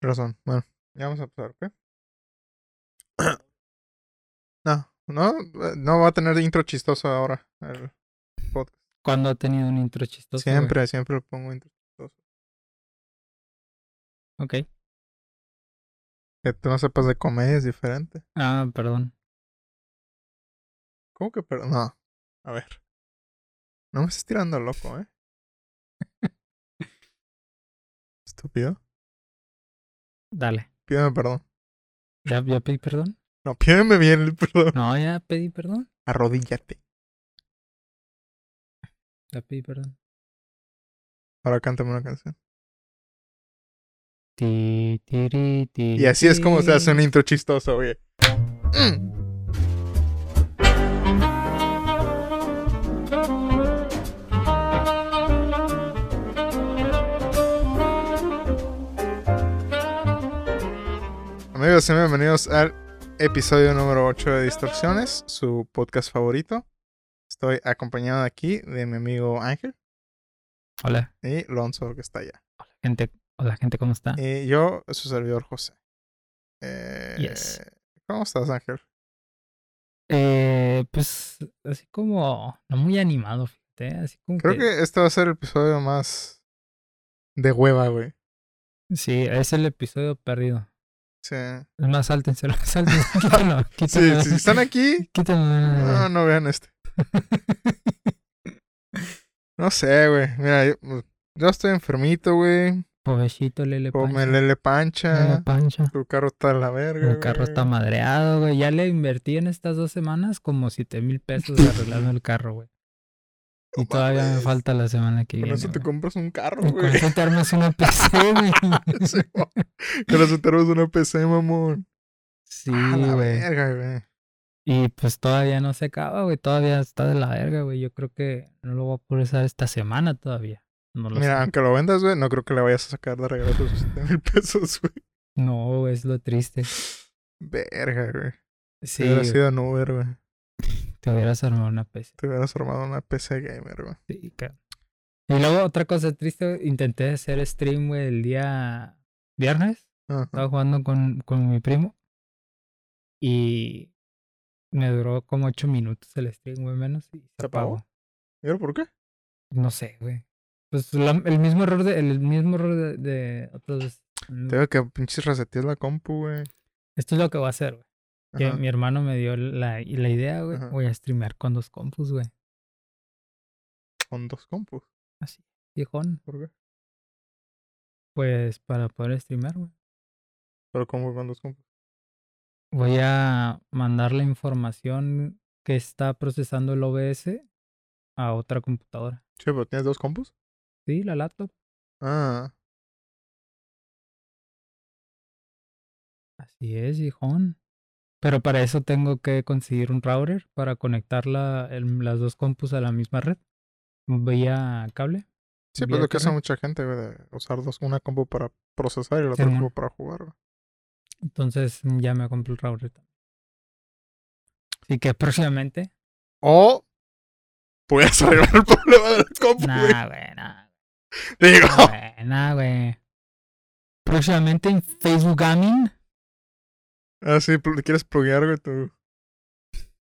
Razón. Bueno, ya vamos a empezar, ¿ok? no, no, eh, no va a tener intro chistoso ahora. El podcast. ¿Cuándo ha tenido un intro chistoso? güey? Siempre, siempre le pongo intro chistoso. Ok. Que tú no sepas de comedia es diferente. Ah, perdón. ¿Cómo que perdón? No. A ver. No me estés tirando loco, ¿eh? Estúpido. Dale. Pídeme perdón. ¿Ya, ya pedí perdón? No, pídeme bien el perdón. No, ya pedí perdón. Arrodíllate. Ya pedí perdón. Ahora cántame una canción. Ti, tiri, ti, Y así es como se hace un ti. intro chistoso, güey. Mm. Amigos, bienvenidos al episodio número 8 de Distorsiones, su podcast favorito. Estoy acompañado aquí de mi amigo Ángel Hola, y Lonzo, que está allá. gente. Hola, gente, ¿cómo está? Y yo, su servidor José. Eh, Yes. ¿Cómo estás, Ángel? Eh, pues, así como, no muy animado, fíjate. Así como Creo que este va a ser el episodio más de hueva, güey. Sí, es el episodio perdido. Sí. Es más, sáltenselo, sáltenselo. Quítenlo, Sí, si están aquí, Quítenlo. no, no vean este. No sé, güey. Mira, yo, yo estoy enfermito, güey. Pobrecito Lele Pancha. lele Lele pancha. Pancha. Tu carro está a la verga. El carro está madreado, güey. Ya le invertí en estas dos semanas como siete mil pesos arreglando el carro, güey. Y No todavía me falta la semana que Con viene. eso te güey. compras un carro, Y Con güey. eso te armas una PC, güey. Sí, Con eso te armas una PC, mamón. Sí, a la güey. verga, güey. Y pues todavía no se acaba, güey. Todavía está de la verga, güey. Yo creo que no lo voy a poder usar esta semana todavía. No lo Mira, sé. aunque lo vendas, güey, no creo que le vayas a sacar de regreso esos 7 mil pesos, güey. No, es lo triste. Verga, güey. Sí, hubiera güey, sido Uber, güey. Te hubieras armado una PC. Te hubieras armado una PC gamer, güey. Sí, cabrón. Y luego otra cosa triste, intenté hacer stream, güey, el día viernes. Ajá. Estaba jugando con, con mi primo. Y me duró como ocho minutos el stream, güey, menos. Y se ¿Se apagó? ¿Y ahora por qué? No sé, güey. Pues la- el mismo error de, el mismo error de, de otras veces. Tengo que pinches resetear la compu, güey. Esto es lo que voy a hacer, güey. Que Ajá. mi hermano me dio la, la idea, güey. Voy a streamear con dos compus, güey. Con dos compus. Así, viejón. ¿Por qué? Pues para poder streamear, güey. Pero ¿cómo con dos compus? Voy a mandar la información que está procesando el OBS a otra computadora. Sí, pero ¿tienes dos compus? Sí, la laptop. Ah. Así es, viejón. Pero para eso tengo que conseguir un router para conectar la, el- las dos compus a la misma red. Vía cable. Sí, pues lo que hace mucha gente, güey, de usar dos, una compu para procesar y la otra compu para jugar, güey. Entonces ya me compré el router también. Así que próximamente. O puedes arreglar el problema de la compu. Nah, güey, nah. Digo, Nah, güey, nah, güey. Próximamente en Facebook Gaming. Ah, sí, ¿quieres pluguear, güey, tu,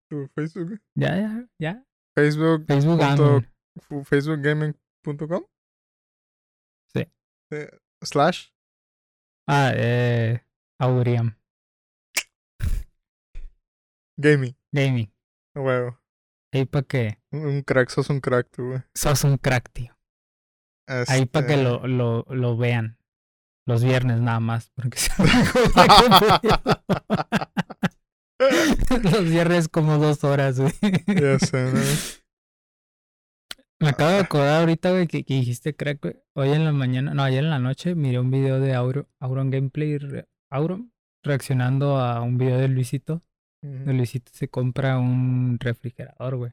tu Facebook? Ya, ya, ya. Facebook, Facebook Gaming. facebookgaming.com Sí. Eh, slash. Ah, eh. Auriam. Gaming. Gaming. Huevo. Ahí para que. Un, un crack, sos un crack, tú, güey. Sos un crack, tío. Ahí para que Este, lo, lo, lo vean. Los viernes nada más. Porque se- Los viernes como dos horas, güey. ya sé, ¿no? Me acabo de acordar ahorita, güey, que, que dijiste crack, güey. Hoy en la mañana, no, ayer en la noche miré un video de Auro, Auron Gameplay, re- Auron, reaccionando a un video de Luisito. Luisito se compra un refrigerador, güey.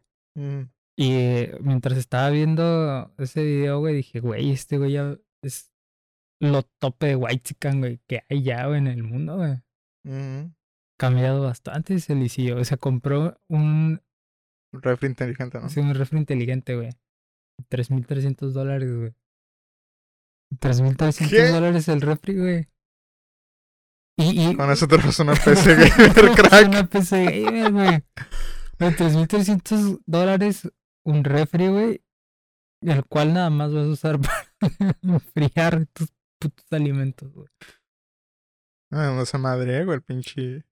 Y eh, mientras estaba viendo ese video, güey, dije, güey, este güey ya es lo tope de White Chicken, güey, que hay ya, güey, en el mundo, güey. Cambiado bastante ese Luisillo. O sea, compró un, Un refri inteligente, ¿no? sí, un refri inteligente, güey. 3.300 dólares, güey. 3.300 ¿Qué? dólares el refri, güey. Y, y Con eso te vas una PC gamer, crack. una PC gamer, güey. De 3.300 dólares, un refri, güey. El cual nada más vas a usar para enfriar tus putos alimentos, güey. Ah, no se madre, güey, el pinche.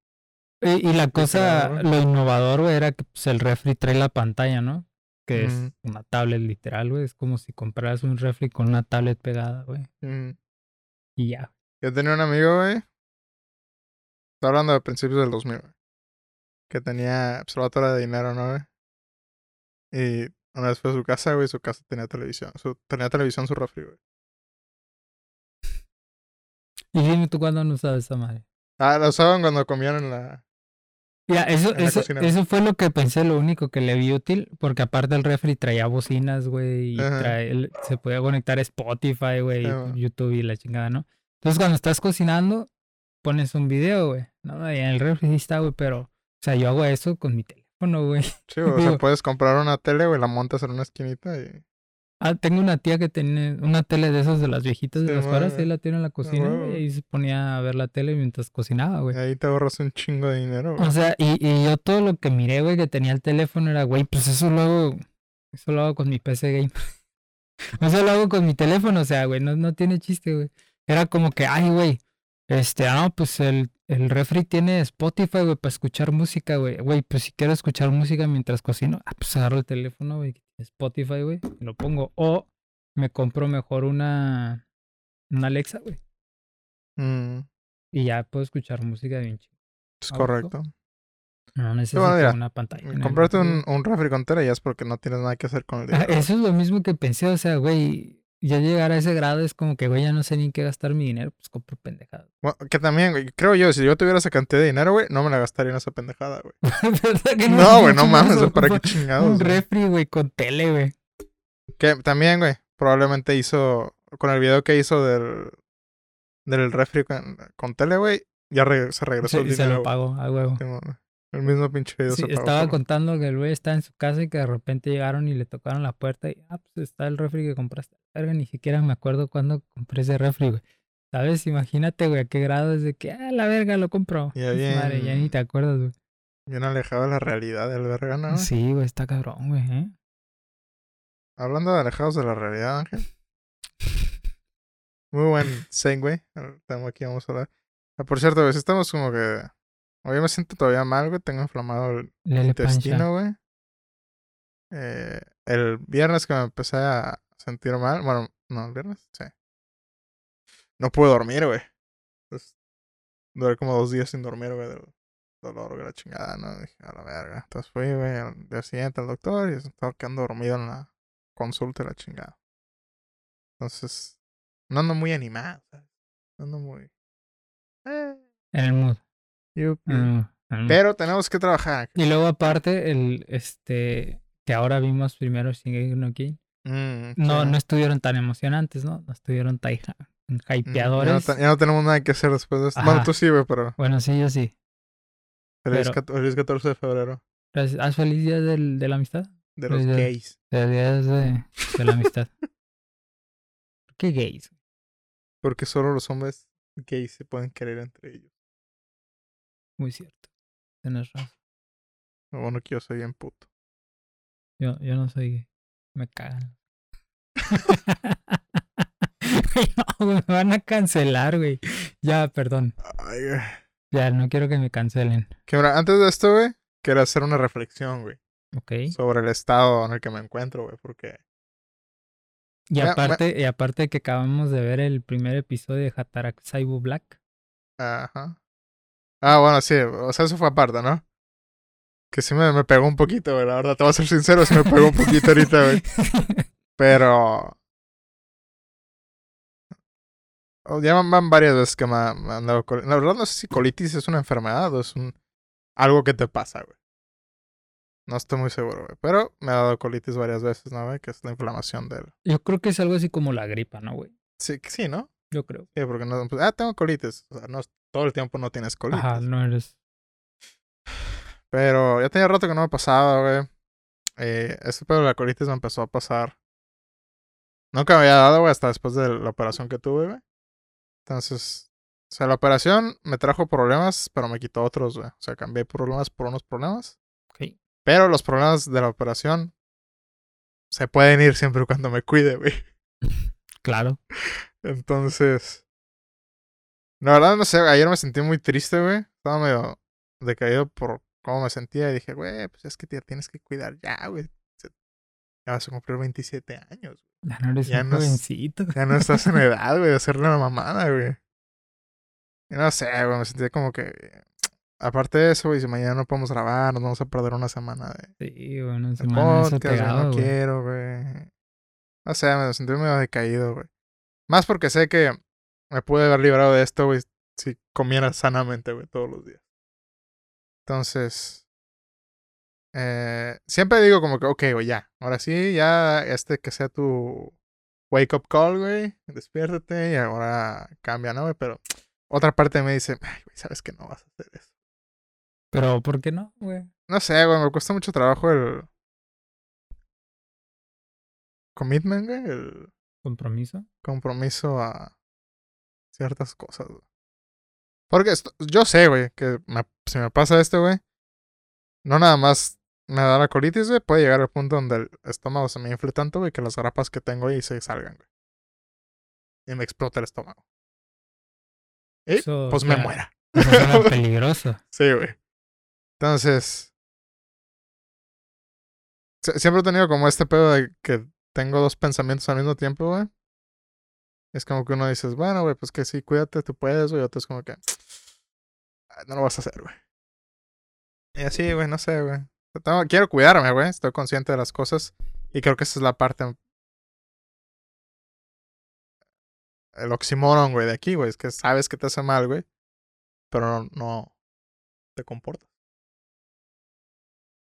Y, y la cosa, claro. lo innovador, güey, era que pues, el refri trae la pantalla, ¿no? Que es una tablet literal, güey. Es como si compraras un refri con una tablet pegada, güey. Mm. Y ya. Yo tenía un amigo, güey. Estoy hablando de principios del 2000, güey. Que tenía observatoria de dinero, ¿no, güey? Y una vez fue a su casa, güey, su casa tenía televisión. Su, tenía televisión su refri, güey. Y dime tú cuándo no sabes esa madre. Ah, lo usaban cuando comían en la. Ya, eso, la eso, eso fue lo que pensé, lo único que le vi útil, porque aparte el refri traía bocinas, güey, y trae- se podía conectar a Spotify, güey. YouTube y la chingada, ¿no? Entonces cuando estás cocinando, pones un video, güey, ¿no? Y en el refri sí está, güey, pero, o sea, yo hago eso con mi teléfono, güey. Sí, o sea, puedes comprar una tele, güey, la montas en una esquinita y. Ah, tengo una tía que tiene una tele de esas de las viejitas de las cuadras, y la tiene en la cocina, y ahí se ponía a ver la tele mientras cocinaba, güey. ahí te ahorras un chingo de dinero, güey. O sea, y, y yo todo lo que miré, güey, que tenía el teléfono era, güey, pues eso lo hago, eso lo hago con mi PC game. eso lo hago con mi teléfono, o sea, güey, no, no tiene chiste, güey. Era como que, ay, güey, este, ah, pues el, el refri tiene Spotify, güey, para escuchar música, güey. Güey, pues si quiero escuchar música mientras cocino, ah, pues agarro el teléfono, güey, Spotify, güey, y lo pongo. O me compro mejor una, una Alexa, güey, Mm, y ya puedo escuchar música bien chido. es correcto. No necesito mira, una pantalla. el Comprarte un, un refri con tele ya es porque no tienes nada que hacer con el Ah, dinero. Eso es lo mismo que pensé, o sea, güey, ya llegar a ese grado es como que, güey, ya no sé ni en qué gastar mi dinero, pues compro pendejadas. Bueno, que también, güey, creo yo, si yo tuviera esa cantidad de dinero, güey, no me la gastaría en esa pendejada, güey. ¿Verdad que No, güey, no mames, vaso, ¿para qué chingados? Un refri, güey, con tele, güey. Que también, güey, probablemente hizo, con el video que hizo del, del refri con, con tele, güey, ya re- se regresó el Se, se lo pagó, a huevo. El mismo pinche video Sí, se pagó. estaba contando que el güey estaba en su casa y que de repente llegaron y le tocaron la puerta y, ah, pues está el refri que compraste. Verga, ni siquiera me acuerdo cuándo compré ese refri, güey. ¿Sabes? Imagínate, güey, a qué grado es de que, ah, la verga, lo compró. Ya Esa Madre, ya ni bien. te acuerdas, güey. Bien alejado de la realidad del verga, ¿no? Sí, güey, está cabrón, güey, ¿eh? Hablando de alejados de la realidad, Ángel. Muy buen segue tema que vamos a hablar. Ah, por cierto, güey, estamos como que... Hoy me siento todavía mal, güey. Tengo inflamado el Lele pancha. intestino, güey. Eh, el viernes que me empecé a sentir mal. Bueno, no, el viernes, sí. No pude dormir, güey. Entonces, duré como dos días sin dormir, güey, del dolor, güey, la chingada, ¿no? Dije, a la verga. Entonces fui, güey, al día siguiente al doctor y estaba quedando dormido en la consulta y la chingada. Entonces, no ando muy animado, ¿sabes? No ando muy... Eh, En el mood. yupi. en el mood. Pero tenemos que trabajar. Y luego aparte, el, este, que ahora vimos primero Shingeki no Kyojin, Mm, no, sí. no estuvieron tan emocionantes, ¿no? No estuvieron tan Mm, Ya no, hypeadores. ya no tenemos nada que hacer después de esto. Bueno, Ajá. tú sí, güey, pero... Bueno, sí, yo sí. Feliz, Pero- cat- feliz 14 de febrero. Gracias. ¿Haz feliz día del, de la amistad? De los Feliz gays. Feliz día de, de la amistad. ¿Por qué gays? Porque solo los hombres gays se pueden querer entre ellos. Muy cierto. Tienes razón. Bueno que yo soy bien puto. Yo, yo no soy gay. Me cagan. no, me van a cancelar, güey. Ya, perdón. Ay, güey. Ya, no quiero que me cancelen. Que antes de esto, güey, quiero hacer una reflexión, güey, ¿Ok? sobre el estado en el que me encuentro, güey, porque... Y Me- me- aparte, y aparte que acabamos de ver el primer episodio de Hatarak Saibu Black. Ajá. Ah, bueno, sí, o sea, eso fue aparte, ¿no? Que sí me, me pegó un poquito, güey, la verdad, te voy a ser sincero, sí me pegó un poquito ahorita, güey. Pero... Ya van, varias veces que me, ha- me han dado colitis. La verdad no sé si colitis es una enfermedad o es un algo que te pasa, güey. No estoy muy seguro, güey. Pero me ha dado colitis varias veces, ¿no, güey? Que es la inflamación del... Yo creo que es algo así como la gripa, ¿no, güey? Sí, sí, ¿no? Yo creo. Sí, porque no... pues, ah, tengo colitis. O sea, no, todo el tiempo no tienes colitis. Ajá, no eres. Pero ya tenía rato que no me pasaba, güey. Eh, pedo de la colitis me empezó a pasar. Nunca me había dado, güey, hasta después de la operación que tuve, güey. Entonces, O sea, la operación me trajo problemas, pero me quitó otros, güey. O sea, cambié problemas por unos problemas. Ok. Pero los problemas de la operación se pueden ir siempre cuando me cuide, güey. Claro. Entonces. La verdad, no sé, ayer me sentí muy triste, güey. Estaba medio decaído por cómo me sentía y dije, güey, pues es que te tienes que cuidar ya, güey. Ya vas a cumplir 27 años, güey. Ya no eres Ya un no jovencito. Ya no estás en edad, güey, de hacerle la mamada, güey. Y no sé, güey, me sentí como que. Aparte de eso, güey, si mañana no podemos grabar, nos vamos a perder una semana de, Sí, bueno, semana podcast, pegado, no quiero, güey. No sé, me sentí medio decaído, güey. Más porque sé que me pude haber librado de esto, güey, si comiera sanamente, güey, todos los días. Entonces, eh, siempre digo como que, ok, güey, ya. Ahora sí, ya este que sea tu wake up call, güey. Despiértate y ahora cambia, ¿no, güey? Pero otra parte me dice, ay, güey, sabes que no vas a hacer eso. Pero, ¿por qué no, güey? No sé, güey, me cuesta mucho trabajo el commitment, güey, el ¿Compromiso? compromiso a ciertas cosas, güey. Porque esto- yo sé, güey, que me- si me pasa esto, güey, no nada más me da la colitis, güey, puede llegar al punto donde el estómago se me infle tanto, güey, que las grapas que tengo ahí se salgan, güey. Y me explota el estómago. Y pues me muera. Eso suena peligroso. Sí, güey. Entonces. sie- Siempre he tenido como este pedo de que tengo dos pensamientos al mismo tiempo, güey. Es como que uno dices, bueno, güey, pues que sí, cuídate, tú puedes, güey. Otro es como que. "Ah, No lo vas a hacer, güey. Y así, güey, no sé, güey. Tengo- Quiero cuidarme, güey. Estoy consciente de las cosas. Y creo que esa es la parte. El oxímoron, güey, de aquí, güey. Es que sabes que te hace mal, güey. Pero no, no te comportas.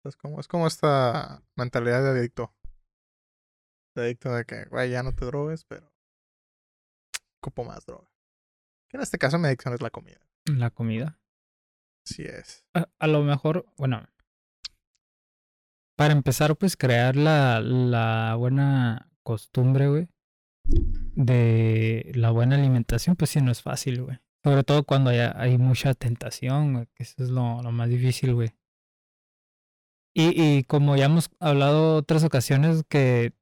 Es como, es como esta mentalidad de adicto. De adicto de que, güey, ya no te drogues, pero ocupo más droga. Que en este caso mi adicción es la comida. La comida. Sí es. A, a lo mejor, bueno. Para empezar, pues crear la, la buena costumbre, güey. De la buena alimentación, pues sí, no es fácil, güey. Sobre todo cuando hay, hay mucha tentación. Que eso es lo, lo más difícil, güey. Y, y como ya hemos hablado otras ocasiones, que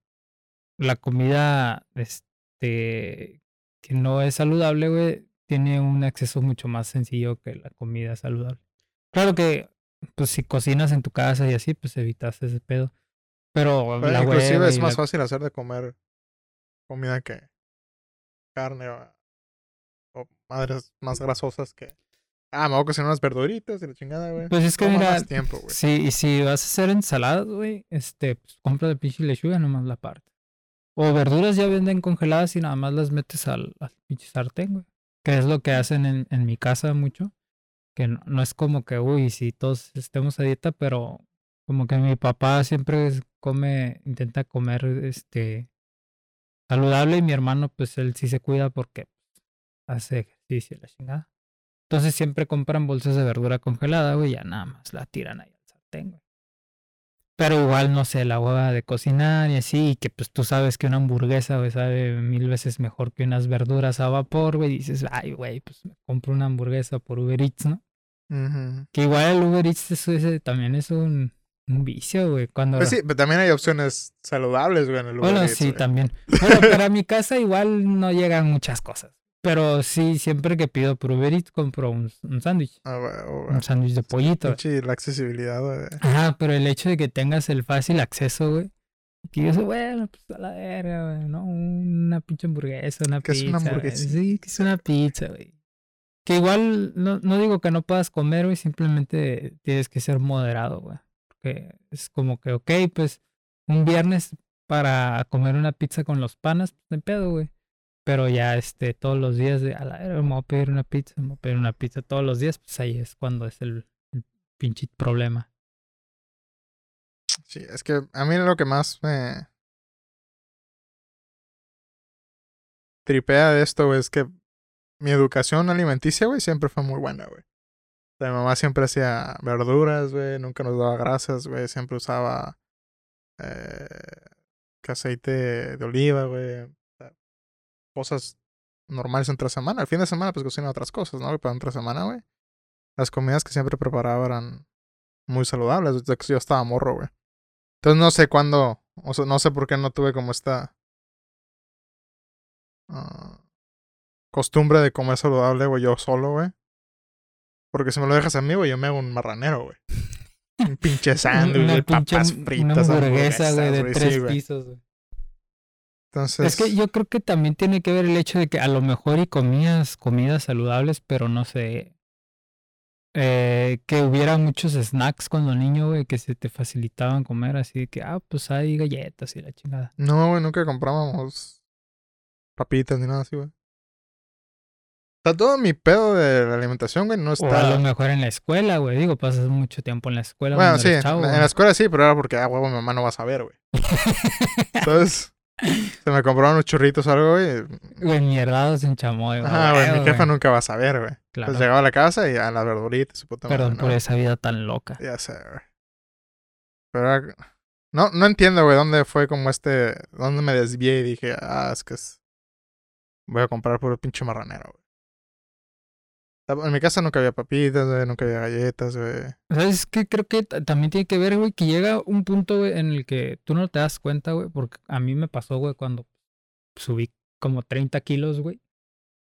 la comida, este, que no es saludable, güey, tiene un acceso mucho más sencillo que la comida saludable. Claro que, pues si cocinas en tu casa y así, pues evitas ese pedo. Pero Bueno, la inclusive es más la- fácil hacer de comer comida que carne o, o madres más grasosas que... Ah, me voy a cocinar unas verduritas y la chingada, güey. Pues es que Toma mira, más tiempo, güey. si, y si vas a hacer ensaladas, güey, este, pues compra de pinche lechuga nomás la parte. O verduras ya venden congeladas y nada más las metes al, al pinche sartén, güey. Que es lo que hacen en, en mi casa mucho. Que no, no es como que, uy, si todos estemos a dieta, pero como que mi papá siempre come, intenta comer, este, saludable y mi hermano, pues él sí se cuida porque hace ejercicio la chingada. Entonces siempre compran bolsas de verdura congelada, güey, ya nada más la tiran ahí al sartén, güey. Pero igual, no sé, la hueva de cocinar y así, y que pues tú sabes que una hamburguesa, güey, sabe mil veces mejor que unas verduras a vapor, güey, y dices, ay, güey, pues me compro una hamburguesa por Uber Eats, ¿no? Que igual el Uber Eats también es un, un vicio, güey. Cuando... Pues sí, pero también hay opciones saludables, güey, en el Uber Bueno, Eats, sí, güey. también. Bueno, para mi casa igual no llegan muchas cosas. Pero sí, siempre que pido por Uber Eats compro un, un sándwich. Ah, güey, oh, güey. Un sándwich de pollito. Pinche la accesibilidad, güey. Ajá, pero el hecho de que tengas el fácil acceso, güey. Que yo sé, bueno, pues a la verga, güey, ¿no? Una pinche hamburguesa, una ¿Qué es pizza. una güey. hamburguesita? Sí, que es una pizza, güey. Que igual no, no digo que no puedas comer, güey, simplemente tienes que ser moderado, güey. Porque es como que, ok, pues un viernes para comer una pizza con los panas, pues de pedo, güey. Pero ya, este, todos los días de, a la me voy a pedir una pizza, me voy a pedir una pizza todos los días, pues ahí es cuando es el, el pinche problema. Sí, es que a mí lo que más me tripea de esto, güey, es que mi educación alimenticia, güey, siempre fue muy buena, güey. O mi mamá siempre hacía verduras, güey, nunca nos daba grasas, güey, siempre usaba eh, aceite de oliva, güey. Cosas normales entre semana. El fin de semana, pues cocino otras cosas, ¿no? Pero entre semana, güey. Las comidas que siempre preparaba eran muy saludables. Desde que yo estaba morro, güey. Entonces no sé cuándo. O sea, no sé por qué no tuve como esta. ah, costumbre de comer saludable, güey, yo solo, güey. Porque si me lo dejas a mí, güey, yo me hago un marranero, güey. Un pinche sándwich, papas fritas, hamburguesa, güey, de hamburguesas, tres pisos, güey. Entonces, Es que yo creo que también tiene que ver el hecho de que a lo mejor y comías comidas saludables, pero no sé. eh, que hubiera muchos snacks cuando niño, güey, que se te facilitaban comer, así que, ah, pues hay galletas y la chingada. no, güey, nunca comprábamos papitas ni nada así, güey. O sea, todo mi pedo de la alimentación, güey, no O a lo está... mejor en la escuela, güey. Digo, pasas mucho tiempo en la escuela. Bueno, sí, chavo, en la escuela sí, pero era porque, ah, huevo, mi mamá no va a saber, güey. Entonces, se me compraron unos churritos o algo, güey. Güey, mierdados en chamoy, güey. Ajá, güey, mi jefa güey. nunca va a saber, güey. Claro. Pues llegaba a la casa y a las verduritas, su puta madre, Perdón ¿no? por esa vida tan loca. Ya sé, güey. Pero no, no entiendo, güey, dónde fue como este, dónde me desvié y dije, ah, es que es, voy a comprar puro pinche marranero, güey. En mi casa nunca había papitas, güey, nunca había galletas, güey. ¿Sabes qué? Creo que ta- también tiene que ver, güey, que llega un punto, güey, en el que tú no te das cuenta, güey, porque a mí me pasó, güey, cuando subí como 30 kilos, güey.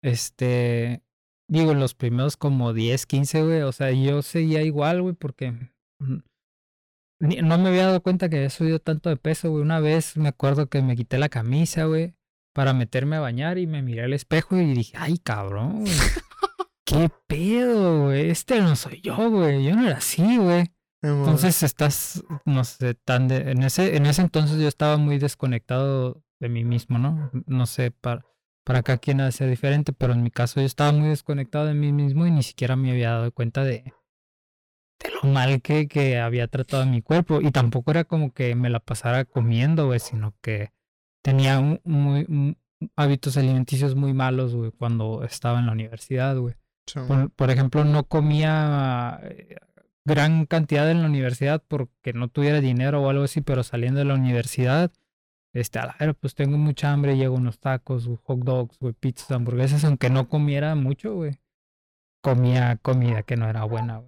Este, digo, los primeros como 10, 15, güey, o sea, yo seguía igual, güey, porque mm, no me había dado cuenta que había subido tanto de peso, güey. Una vez me acuerdo que me quité la camisa, güey, para meterme a bañar y me miré al espejo y dije, ay, cabrón, güey. ¿Qué pedo, güey? Este no soy yo, güey. Yo no era así, güey. Entonces estás, no sé, tan de, en ese, en ese entonces yo estaba muy desconectado de mí mismo, ¿no? No sé, para, para cada quien ha ser diferente, pero en mi caso yo estaba muy desconectado de mí mismo y ni siquiera me había dado cuenta de, de lo mal que, que había tratado a mi cuerpo. Y tampoco era como que me la pasara comiendo, güey, sino que tenía un- muy, un- hábitos alimenticios muy malos, güey, cuando estaba en la universidad, güey. Por, ejemplo, no comía eh, gran cantidad en la universidad porque no tuviera dinero o algo así, pero saliendo de la universidad, este, a la pues tengo mucha hambre, llego unos tacos, hot dogs, pizzas, hamburguesas, aunque no comiera mucho, güey. Comía comida que no era buena.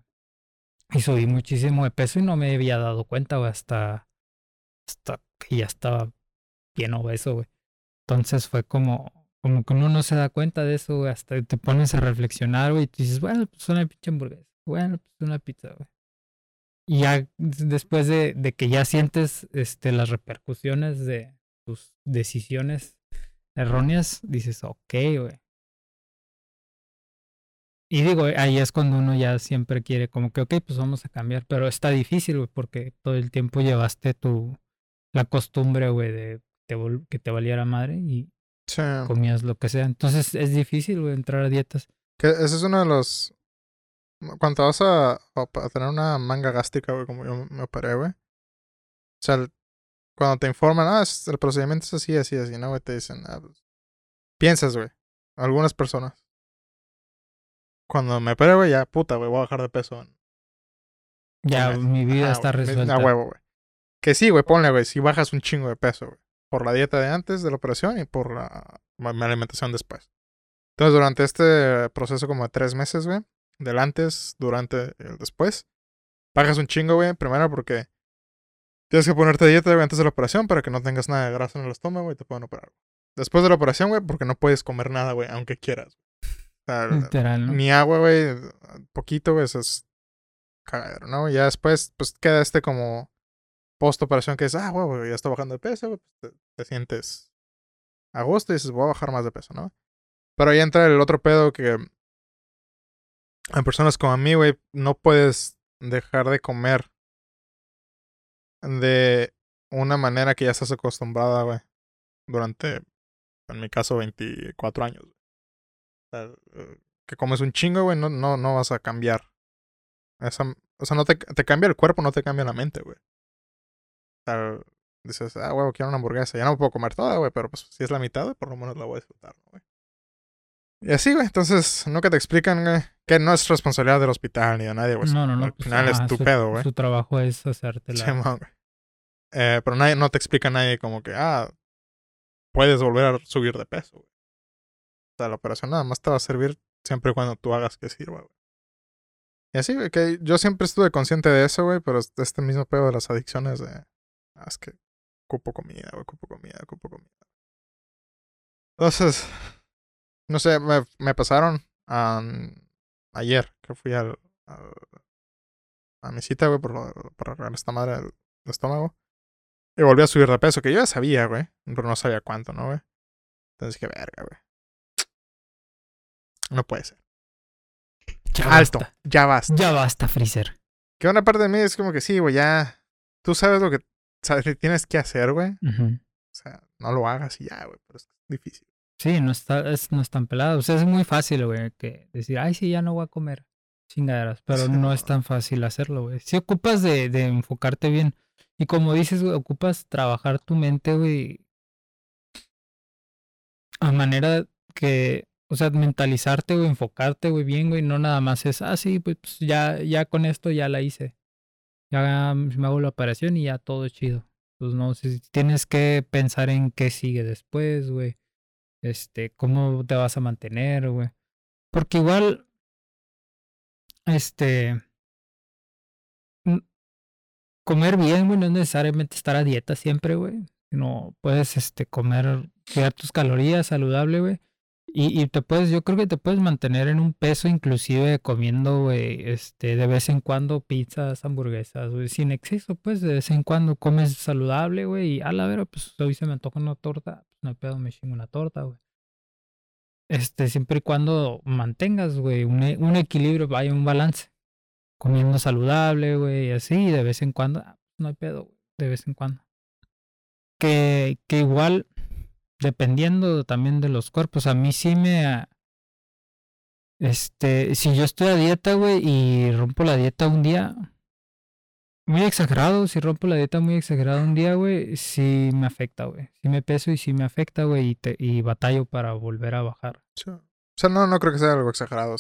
Y subí muchísimo de peso y no me había dado cuenta, hasta, hasta que ya estaba bien obeso, güey. Entonces fue como, como que uno no se da cuenta de eso, hasta te pones a reflexionar, güey, y dices, bueno, pues una pinche hamburguesa, bueno, pues una pizza, güey. Y ya des- después de, de que ya sientes este, las repercusiones de tus decisiones erróneas, dices, ok, güey. Y digo, ahí es cuando uno ya siempre quiere como que, ok, pues vamos a cambiar, pero está difícil, güey, porque todo el tiempo llevaste tu, la costumbre, güey, de que te valiera madre y sí. comías lo que sea. Entonces es difícil, güey, entrar a dietas. Que ese es uno de los... Cuando vas a, a tener una manga gástrica, güey, como yo me operé, güey. O sea, cuando te informan, ah, el procedimiento es así, así, así, ¿no, güey? Te dicen, ah, pues, piensas, güey. Algunas personas. Cuando me operé, güey, ya, puta, güey, voy a bajar de peso. Ya, un mes". mi vida Ajá, está resuelta. A huevo, güey. Que sí, güey, ponle, güey, si bajas un chingo de peso, güey. Por la dieta de antes de la operación y por la, mi alimentación después. Entonces, durante este proceso como de tres meses, güey, del antes, durante y el después, bajas un chingo, güey. Primero porque tienes que ponerte dieta, güey, antes de la operación para que no tengas nada de grasa en el estómago y te puedan operar. Después de la operación, güey, porque no puedes comer nada, güey, aunque quieras. O sea, Literal, ¿no? ni agua, güey, poquito, güey, eso es cagadero, ¿no? Ya después, pues queda este como post operación que es, ah, güey, ya está bajando de peso, pues, te, te sientes a gusto y dices, voy a bajar más de peso, ¿no? Pero ahí entra el otro pedo que en personas como a mí, güey, no puedes dejar de comer de una manera que ya estás acostumbrada, güey, durante, en mi caso, 24 años. sea, eh, que comes un chingo, güey, no, no, no vas a cambiar. Esa, o sea, no te, te cambia el cuerpo, no te cambia la mente, güey. Dices, ah, güey, quiero una hamburguesa. Ya no puedo comer toda, güey, pero pues si es la mitad, por lo menos la voy a disfrutar, ¿no, güey. Y así, güey, entonces nunca te explican, güey, que no es responsabilidad del hospital ni de nadie, güey. No, no, no. Al pues, final es tu su- pedo, güey. Su trabajo es hacerte la... Güey. Eh, pero nadie, no te explica nadie como que, ah, puedes volver a subir de peso, güey. O sea, la operación nada más te va a servir siempre y cuando tú hagas que sirva, güey. Y así, güey, que yo siempre estuve consciente de eso, güey, pero este mismo pedo de las adicciones de... Ah, es que ocupo comida, ocupo comida, ocupo comida. Entonces, no sé, me, me pasaron ayer que fui al, a mi cita, güey, por, para arreglar esta madre del, estómago. Y volví a subir de peso, que yo ya sabía, güey, pero no sabía cuánto, ¿no, güey? Entonces dije, verga, güey. No puede ser. Ya Alto, basta. ya basta. Ya basta, Freezer. Que una parte de mí es como que sí, güey, ya. Tú sabes lo que sabes, tienes que hacer, güey. O sea, no lo hagas y ya, güey, pero es difícil. Sí, no está, es, no es tan pelado. O sea, es muy fácil, güey, que decir, ay, sí, ya no voy a comer chingaderas. Pero Sí, no es tan fácil hacerlo, güey. Si ocupas de, de enfocarte bien. Y como dices, güey, ocupas trabajar tu mente, güey. A manera que, o sea, mentalizarte, güey, enfocarte, güey, bien, güey. No nada más es, ah, sí, pues, ya, ya con esto ya la hice. Ya me hago la operación y ya todo chido. Pues no, si tienes que pensar en qué sigue después, güey este, cómo te vas a mantener, güey. Porque igual, este, mm, comer bien, güey, no es necesariamente estar a dieta siempre, güey. Sino puedes, este, comer, cuidar tus calorías saludable, güey. Y, y te puedes, yo creo que te puedes mantener en un peso inclusive comiendo, güey, este, de vez en cuando pizzas, hamburguesas, güey, sin exceso, pues, de vez en cuando comes saludable, güey, y a la vera, pues, hoy se me antoja una torta, pues, no pedo, me chingo una torta, güey. Este, siempre y cuando mantengas, güey, un, e- un equilibrio, vaya, un balance. Comiendo saludable, güey, y así, de vez en cuando, ah, no hay pedo, de vez en cuando. Que, que igual, dependiendo también de los cuerpos, a mí sí me... Este, si yo estoy a dieta, güey, y rompo la dieta un día, muy exagerado, si rompo la dieta muy exagerado un día, güey, sí me afecta, güey. Sí me peso y sí me afecta, güey, y, te- y batallo para volver a bajar. Sí. O sea, no, no creo que sea algo exagerado.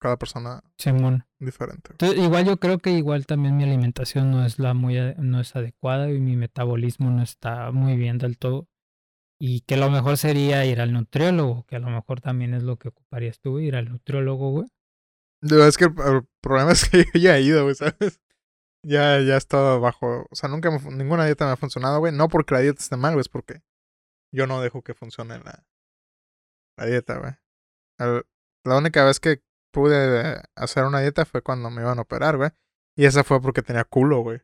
cada persona Simón. diferente. Entonces, igual yo creo que igual también mi alimentación no es la muy no es adecuada y mi metabolismo no está muy bien del todo. Y que lo mejor sería ir al nutriólogo, que a lo mejor también es lo que ocuparías tú, ir al nutriólogo, güey. Digo, es que el, problema es que yo ya he ido, güey, ¿sabes? Ya, ya he estado bajo. O sea, nunca ninguna dieta me ha funcionado, güey. No porque la dieta esté mal, güey, es porque yo no dejo que funcione la, la dieta, güey. La única vez que pude hacer una dieta fue cuando me iban a operar, güey. Y esa fue porque tenía culo, güey.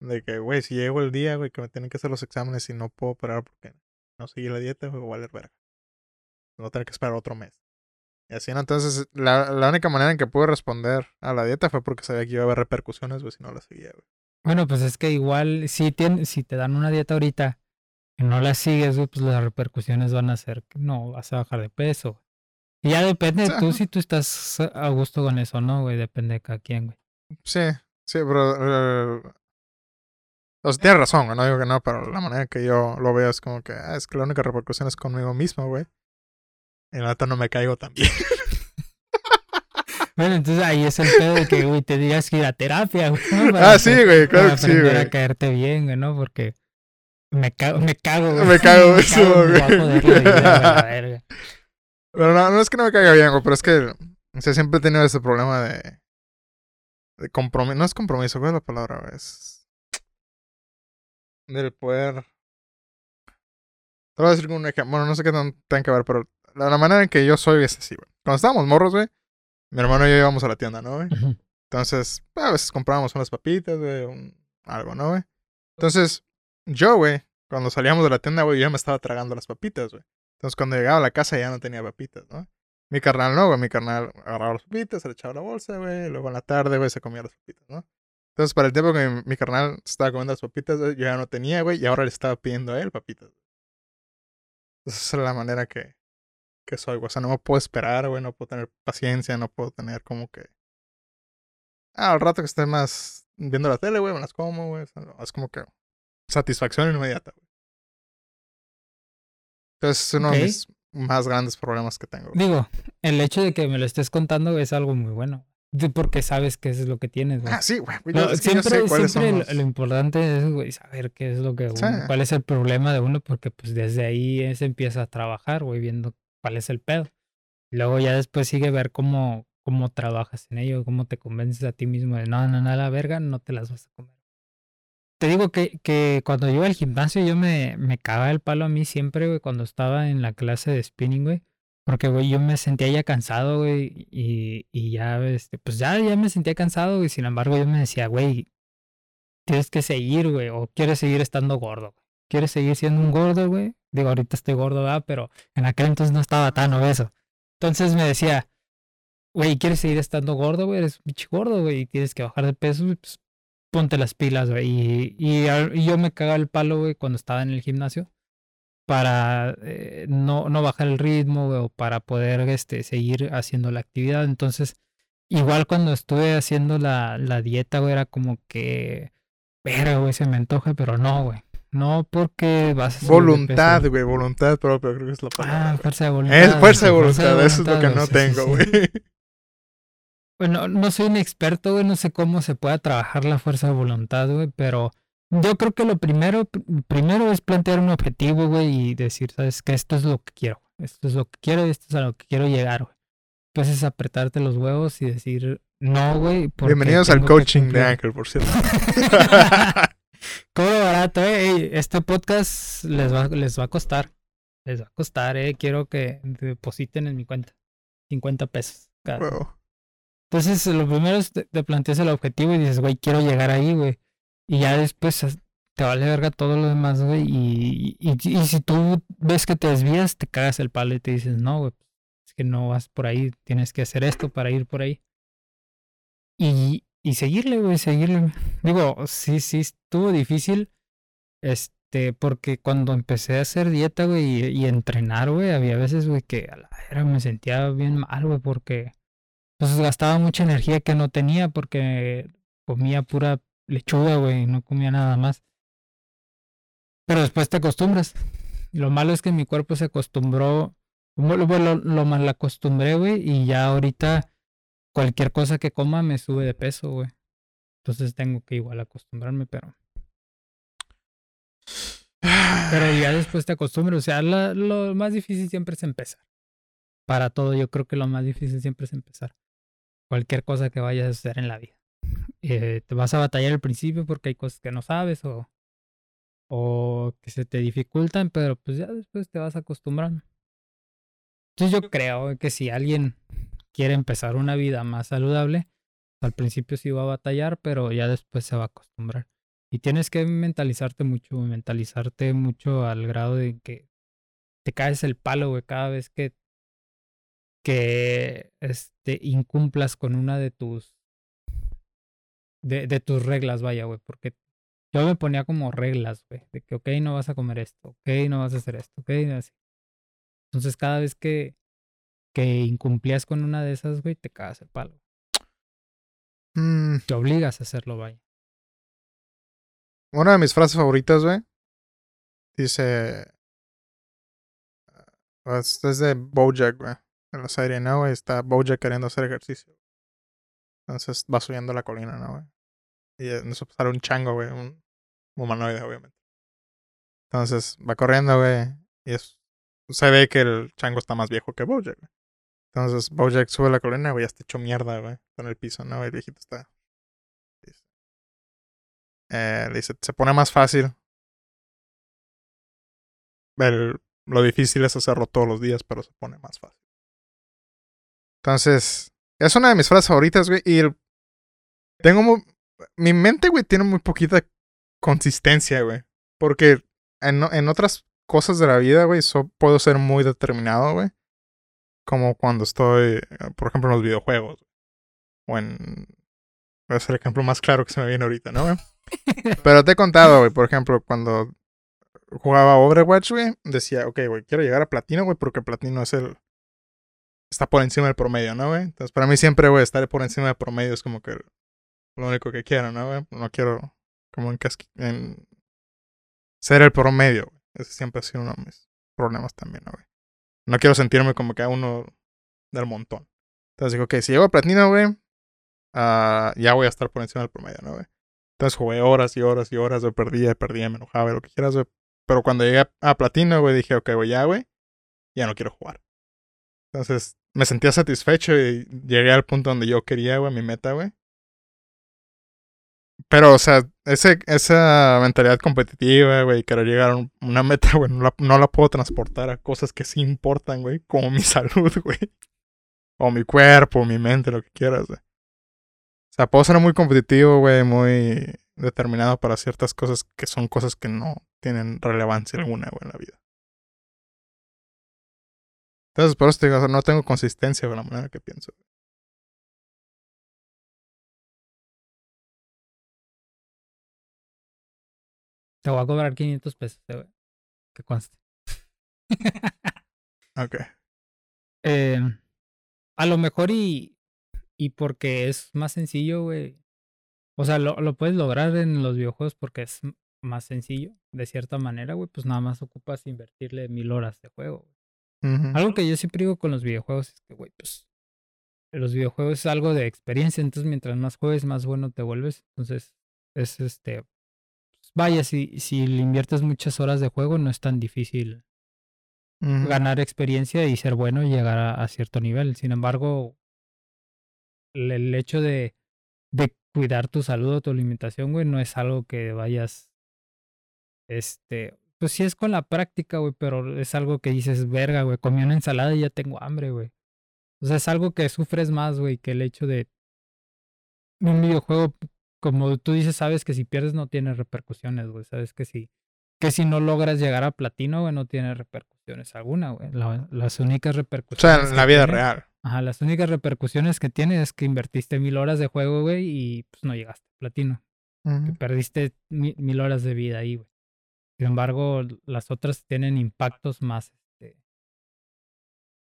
De que, güey, si llego el día, güey, que me tienen que hacer los exámenes y no puedo operar porque no seguí la dieta, a valer verga. Voy a tener que esperar otro mes. Y así, ¿no? Entonces, la, la única manera en que pude responder a la dieta fue porque sabía que iba a haber repercusiones, güey, si no la seguía, güey. Bueno, pues es que igual si, tien- si te dan una dieta ahorita y no la sigues, güey, pues las repercusiones van a ser que no, vas a bajar de peso. Y ya depende de tú si tú estás a gusto con eso, ¿no, güey? Depende de cada quien, güey. Sí, sí, pero... eh, o sea, tienes razón, güey, no digo que no, pero la manera que yo lo veo es como que, ah, es que la única repercusión es conmigo mismo, güey. Y la neta no me caigo tan bien. Bueno, entonces ahí es el pedo de que, güey, te digas que ir a terapia, güey. ah, sí, güey, claro que sí, güey. a caerte bien, güey, ¿no? Porque me cago, me cago, güey. Me cago, eso, güey. Pero no, no es que no me caiga bien, güey, pero es que o sea, siempre he tenido ese problema de... De compromiso. No es compromiso, ¿cuál es la palabra, güey? Es... Del poder... Te voy a decir un ejemplo. Bueno, no sé qué tan tenga que ver, pero la, la manera en que yo soy es así, güey. Cuando estábamos morros, güey, mi hermano y yo íbamos a la tienda, ¿no, güey? Entonces, a veces comprábamos unas papitas, güey, un- algo, ¿no, güey? Entonces, yo, güey, cuando salíamos de la tienda, güey, yo ya me estaba tragando las papitas, güey. Entonces, cuando llegaba a la casa ya no tenía papitas, ¿no? Mi carnal no, güey, mi carnal agarraba las papitas, se le echaba la bolsa, güey, luego en la tarde, güey, se comía las papitas, ¿no? Entonces, para el tiempo que mi, mi carnal estaba comiendo las papitas, güey, yo ya no tenía, güey, y ahora le estaba pidiendo a él papitas. Esa es la manera que, que soy, güey. O sea, no me puedo esperar, güey, no puedo tener paciencia, no puedo tener como que Ah, al rato que esté más viendo la tele, güey, me las como, güey. o sea, Es como que satisfacción inmediata, güey. Entonces es uno de mis más grandes problemas que tengo. güey. Digo, el hecho de que me lo estés contando es algo muy bueno. Porque sabes qué es lo que tienes, güey. Ah, sí, güey. güey, No, yo- es que yo siempre sé cuáles siempre son lo, importante es, güey, saber qué es lo que uno, Sí. cuál es el problema de uno, porque pues desde ahí se empieza a trabajar, güey, viendo cuál es el pedo. Luego ya después sigue ver cómo, cómo trabajas en ello, cómo te convences a ti mismo de no, no, no, la verga, no te las vas a comer. Te digo que, que cuando yo iba al gimnasio yo me, me cagaba el palo a mí siempre, güey, cuando estaba en la clase de spinning, güey. Porque, güey, yo me sentía ya cansado, güey, y, y ya, este, pues ya, ya me sentía cansado, y sin embargo yo me decía, güey, tienes que seguir, güey, o quieres seguir estando gordo, ¿Quieres seguir siendo un gordo, güey? Digo, ahorita estoy gordo, ¿verdad? Pero en aquel entonces no estaba tan obeso. Entonces me decía, güey, ¿quieres seguir estando gordo, güey? Eres un bicho gordo, güey, y tienes que bajar de peso, pues ponte las pilas, güey. Y, y, yo me cagaba el palo, güey, cuando estaba en el gimnasio para eh, no, no bajar el ritmo, o para poder este, seguir haciendo la actividad. Entonces, igual cuando estuve haciendo la, la dieta, güey, era como que, pero, güey, se me antoja, pero no, güey. No porque vas a Voluntad, güey, voluntad propia, creo que es la palabra. Ah, fuerza de voluntad. Es fuerza de voluntad, eso es lo que no tengo, güey. Bueno, no soy un experto, güey, no sé cómo se pueda trabajar la fuerza de voluntad, güey, pero yo creo que lo primero, primero es plantear un objetivo, güey, y decir, sabes que esto es lo que quiero, esto es lo que quiero y esto es a lo que quiero llegar, güey. Pues es apretarte los huevos y decir, no, güey. Bienvenidos al coaching de Anchor, por cierto. Cobro barato, eh. Este podcast les va, les va a costar. Les va a costar, eh. Quiero que depositen en mi cuenta. 50 pesos cada. Entonces, lo primero es te, planteas el objetivo y dices, güey, quiero llegar ahí, güey. Y ya después te vale verga todo lo demás, güey. Y, y, y, si tú ves que te desvías, te cagas el palo y te dices, no, güey, es que no vas por ahí, tienes que hacer esto para ir por ahí. Y, y seguirle, güey, seguirle. Digo, sí, sí, estuvo difícil. Este, porque cuando empecé a hacer dieta, güey, y, entrenar, güey, había veces, güey, que a la vera me sentía bien mal, güey, porque pues gastaba mucha energía que no tenía porque comía pura lechuga, güey, no comía nada más. Pero después te acostumbras. Lo malo es que mi cuerpo se acostumbró, lo, lo, lo mal acostumbré, güey, y ya ahorita cualquier cosa que coma me sube de peso, güey. Entonces tengo que igual acostumbrarme, pero. Pero ya después te acostumbras. O sea, lo más difícil siempre es empezar. Para todo, yo creo que lo más difícil siempre es empezar. Cualquier cosa que vayas a hacer en la vida. Eh, te vas a batallar al principio porque hay cosas que no sabes o, o que se te dificultan, pero pues ya después te vas acostumbrando. Entonces yo creo que si alguien quiere empezar una vida más saludable, al principio sí va a batallar, pero ya después se va a acostumbrar. Y tienes que mentalizarte mucho, mentalizarte mucho al grado de que te caes el palo, güey, cada vez que, que este, incumplas con una de tus, de, de tus reglas, vaya, güey, porque yo me ponía como reglas, güey, de que, ok, no vas a comer esto, ok, no vas a hacer esto, ok, así. Entonces cada vez que, que incumplías con una de esas, güey, te cagas el palo. Mm. Te obligas a hacerlo, vaya. Una de mis frases favoritas, güey, dice... Ah, Esto es de Bojack, güey. En la serie, ¿no, güey? Está Bojack queriendo hacer ejercicio. Entonces va subiendo la colina, ¿no, güey? Y en eso sale un chango, güey. Un humanoide, obviamente. Entonces va corriendo, güey. Y es, se ve que el chango está más viejo que Bojack, güey. Entonces Bojack sube la colina, güey, ya está hecho mierda, güey, con el piso, ¿no? El viejito está. Eh, dice, se pone más fácil. El, lo difícil es hacerlo todos los días, pero se pone más fácil. Entonces, es una de mis frases favoritas, güey. Y tengo muy, mi mente, güey, tiene muy poquita consistencia, güey. Porque en, en otras cosas de la vida, güey, puedo ser muy determinado, güey como cuando estoy, por ejemplo, en los videojuegos. O en... Voy a ser el ejemplo más claro que se me viene ahorita, ¿no? Pero te he contado, güey, por ejemplo, cuando jugaba Overwatch, güey, decía, ok, güey, quiero llegar a platino, güey, porque platino es el... Está por encima del promedio, ¿no, güey? Entonces, para mí siempre, güey, estar por encima del promedio es como que lo único que quiero, ¿no? No quiero como en, en ser el promedio. Ese siempre ha sido uno de mis problemas también, ¿no? No quiero sentirme como que uno del montón. Entonces digo, ok, si llego a platino, güey, uh, ya voy a estar por encima del promedio, ¿no, güey? Entonces jugué horas y horas y horas, güey, perdía, perdía, me enojaba, lo que quieras, güey. Pero cuando llegué a platino, güey, dije, ok, güey, ya, güey, ya no quiero jugar. Entonces, me sentía satisfecho y llegué al punto donde yo quería, güey, mi meta, güey. Pero, o sea, ese, esa mentalidad competitiva, güey, querer llegar a una meta, güey, no la, no la puedo transportar a cosas que sí importan, güey, como mi salud, güey. O mi cuerpo, mi mente, lo que quieras, güey. O sea, puedo ser muy competitivo, güey, muy determinado para ciertas cosas que son cosas que no tienen relevancia alguna, güey, en la vida. Entonces, por eso digo, no tengo consistencia con la manera que pienso. Te voy a cobrar 500 pesos, eh, güey. Que conste. Ok. Eh, a lo mejor y, y porque es más sencillo, güey. O sea, lo, lo puedes lograr en los videojuegos porque es más sencillo, de cierta manera, güey. Pues nada más ocupas invertirle mil horas de juego. Ujú. Algo que yo siempre digo con los videojuegos es que, güey, pues los videojuegos es algo de experiencia, entonces mientras más juegues, más bueno te vuelves. Entonces, es este, vaya, si, si le inviertes muchas horas de juego, no es tan difícil ganar experiencia y ser bueno y llegar a, a cierto nivel. Sin embargo, el, el hecho de, de cuidar tu salud o tu alimentación, güey, no es algo que vayas, este, pues sí es con la práctica, güey, pero es algo que dices, verga, güey, comí una ensalada y ya tengo hambre, güey. O sea, es algo que sufres más, güey, que el hecho de un videojuego, como tú dices, sabes que si pierdes no tiene repercusiones, güey. Sabes que si, que si no logras llegar a platino, güey, no tiene repercusiones alguna, güey. La- las únicas O sea, repercusiones. en la vida tiene- real. Ajá, las únicas repercusiones que tiene es que invertiste mil horas de juego, güey, y pues no llegaste a platino. Que perdiste mi- mil horas de vida ahí, güey. Sin embargo, las otras tienen impactos más, este,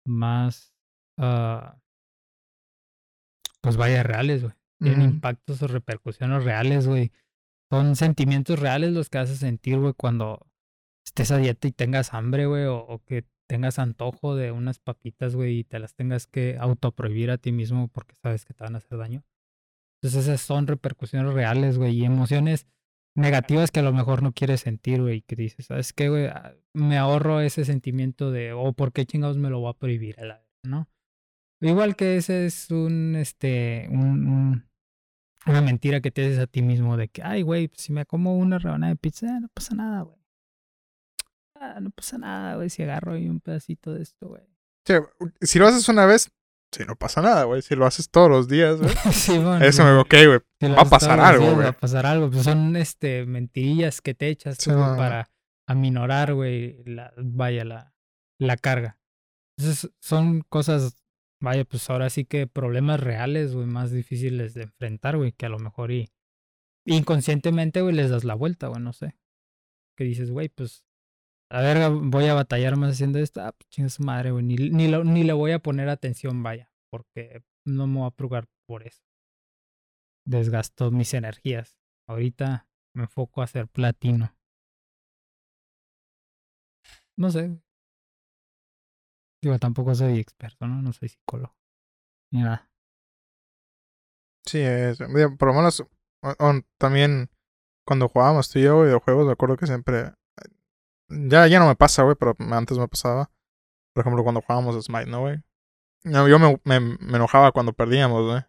más, ah, pues vaya, reales, güey. Tienen impactos o repercusiones reales, güey. Son sentimientos reales los que a sentir, güey, cuando estés a dieta y tengas hambre, güey, o, o que tengas antojo de unas papitas, güey, y te las tengas que autoprohibir a ti mismo porque sabes que te van a hacer daño. Entonces esas son repercusiones reales, güey, y emociones negativas que a lo mejor no quieres sentir, güey, y que dices, ¿sabes qué, güey? Ah, Me ahorro ese sentimiento de, oh, ¿por qué chingados me lo voy a prohibir? a la verga", ¿No? Igual que ese es un, este, un, un- una mentira que te dices a ti mismo de que, ay, güey, pues, si me como una rebanada de pizza, no pasa nada, güey. Ah, no pasa nada, güey, si agarro ahí un pedacito de esto, güey. Sí, si lo haces una vez, sí, no pasa nada, güey. Si lo haces todos los días, güey. Sí, bueno, Eso me ok, güey. Si va a haces pasar algo, güey. Va a pasar algo. Pues son este mentirillas que te echas Sí, no. para aminorar, güey, la, vaya, la, la carga. Entonces son cosas, vaya, pues ahora sí que problemas reales, güey, más difíciles de enfrentar, güey, que a lo mejor y inconscientemente, güey, les das la vuelta, güey, no sé. Que dices, güey, pues, a ver, voy a batallar más haciendo esto, ah, pues chinga su madre, güey, ni, lo- ni le voy a poner atención, vaya, porque no me voy a preocupar por eso desgastó mis energías. Ahorita me enfoco a hacer platino. No sé. Tampoco soy experto, ¿no? No soy psicólogo. Ni nada. Sí, es, por lo menos también cuando jugábamos tú y yo videojuegos, me acuerdo que siempre. Ya, ya no me pasa, güey, pero antes me pasaba. Por ejemplo, cuando jugábamos Smite, ¿no, güey? No, yo me, me, me enojaba cuando perdíamos, güey.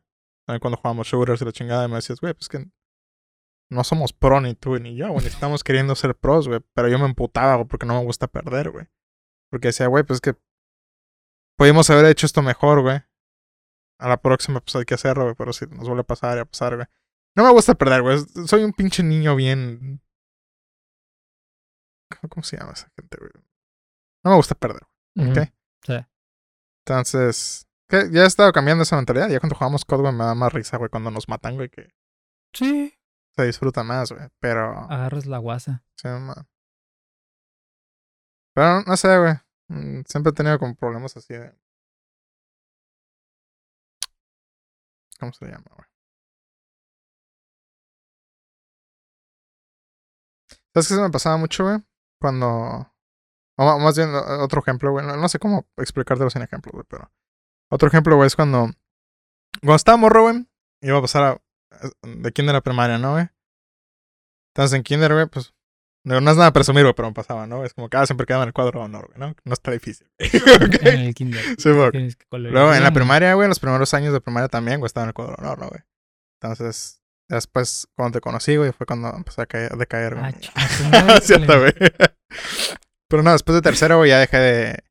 También cuando jugábamos shooters y la chingada, y me decías, güey, pues que no somos pro ni tú ni yo, güey. Estamos queriendo ser pros, güey. Pero yo me emputaba, güey, porque no me gusta perder, güey. Porque decía, güey, pues que pudimos haber hecho esto mejor, güey. A la próxima, pues hay que hacerlo, güey. Pero si nos vuelve a pasar y a pasar, güey. No me gusta perder, güey. Soy un pinche niño bien. ¿Cómo- ¿Cómo se llama esa gente, güey? No me gusta perder. Ujú. Ok. Sí. Entonces, que ya he estado cambiando esa mentalidad. Ya cuando jugamos COD, güey, me da más risa, güey, cuando nos matan, güey, que Sí. se disfruta más, güey. Pero, Agarras la guasa. sí, ma- Pero no sé, güey. Mm, Siempre he tenido como problemas así de. ¿Cómo se llama, güey? ¿Sabes qué se me pasaba mucho, güey? Cuando. O más bien, o- otro ejemplo, güey. No, sé cómo explicártelo sin ejemplo, güey, pero. Otro ejemplo, güey, es cuando. Cuando estaba morro, güey. Iba a pasar a. De kinder a primaria, ¿no, güey? Entonces en kinder, güey, pues. No, no es nada presumir, güey, pero me pasaba, ¿no? Es como que ah, siempre quedaba en el cuadro de honor, güey, ¿no? No está difícil. En el kinder. Sí, güey. Luego en la bien, primaria, güey, en los primeros años de primaria también, güey, estaba en el cuadro de honor, ¿no, güey? Entonces, después, cuando te conocí, güey, fue cuando empecé a caer, decaer, güey. Ah, Cierto, güey. Pero no, después de tercero, güey, ya dejé de,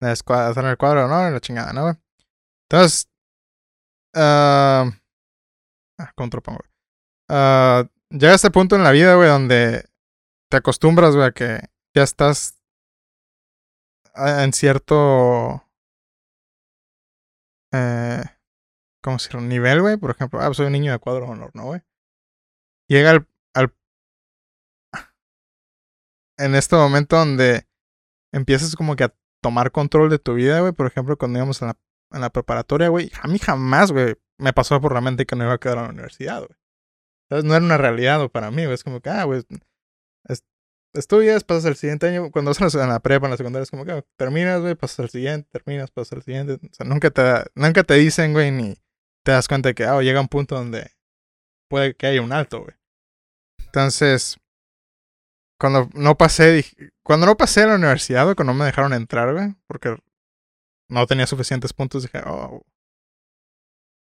de escua- hacer el cuadro, ¿no? En la chingada, ¿no, güey? Entonces, ah, ah, ¿cómo te lo pongo? güey? Ah, llega este punto en la vida, güey, donde te acostumbras, güey, a que ya estás en cierto, eh, ¿cómo decirlo? Nivel, güey. Por ejemplo, ah, soy un niño de cuadro honor, ¿no, güey? Llega al, en este momento donde empiezas como que a tomar control de tu vida, güey. Por ejemplo, cuando íbamos en la, en la preparatoria, güey. A mí jamás, güey, me pasó por la mente que no iba a quedar en la universidad, güey. No era una realidad para mí, güey. Es como que, ah, güey, es- estudias, pasas el siguiente año. Cuando vas en la prepa, en la secundaria, es como que ah, terminas, güey, pasas al siguiente, terminas, pasas al siguiente. O sea, nunca te, nunca te dicen, güey, ni te das cuenta de que, ah, llega un punto donde puede que haya un alto, güey. Entonces, cuando no pasé, dije- cuando no pasé a la universidad, cuando no me dejaron entrar, güey, porque no tenía suficientes puntos, dije, oh,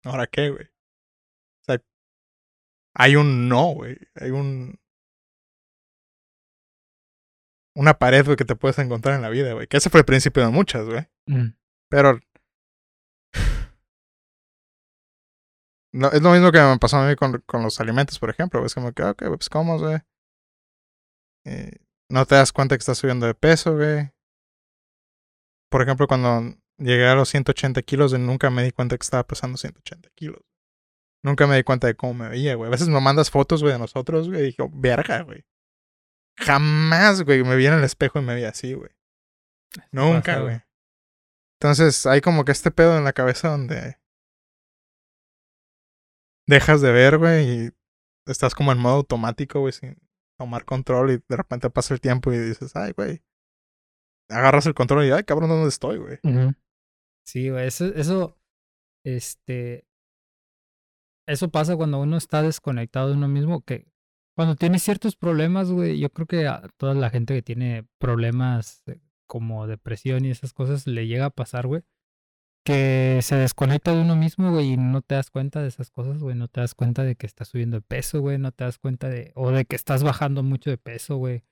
¿ahora qué, güey? O sea, hay un no, güey. Hay un. Una pared, güey, que te puedes encontrar en la vida, güey. Que ese fue el principio de muchas, güey. Mm. Pero. No, es lo mismo que me pasó a mí con, con los alimentos, por ejemplo. Es como que, ok, pues cómo, güey. Eh, no te das cuenta que estás subiendo de peso, güey. Por ejemplo, cuando llegué a los 180 kilos, nunca me di cuenta que estaba pesando 180 kilos. Nunca me di cuenta de cómo me veía, güey. A veces me mandas fotos, güey, de nosotros, güey, y dije, "Oh, verga, güey. Jamás, güey, me vi en el espejo y me vi así, güey. Nunca, pasa, güey. Entonces, hay como que este pedo en la cabeza donde dejas de ver, güey, y estás como en modo automático, güey, sin tomar control y de repente pasa el tiempo y dices, ay, güey. Agarras el control y, ay, cabrón, ¿dónde estoy, güey? Sí, güey, eso, eso, este, eso pasa cuando uno está desconectado de uno mismo, que cuando tiene ciertos problemas, güey, yo creo que a toda la gente que tiene problemas eh, como depresión y esas cosas le llega a pasar, güey, que se desconecta de uno mismo, güey, y no te das cuenta de esas cosas, güey, no te das cuenta de que estás subiendo de peso, güey, no te das cuenta de, o de que estás bajando mucho de peso, güey,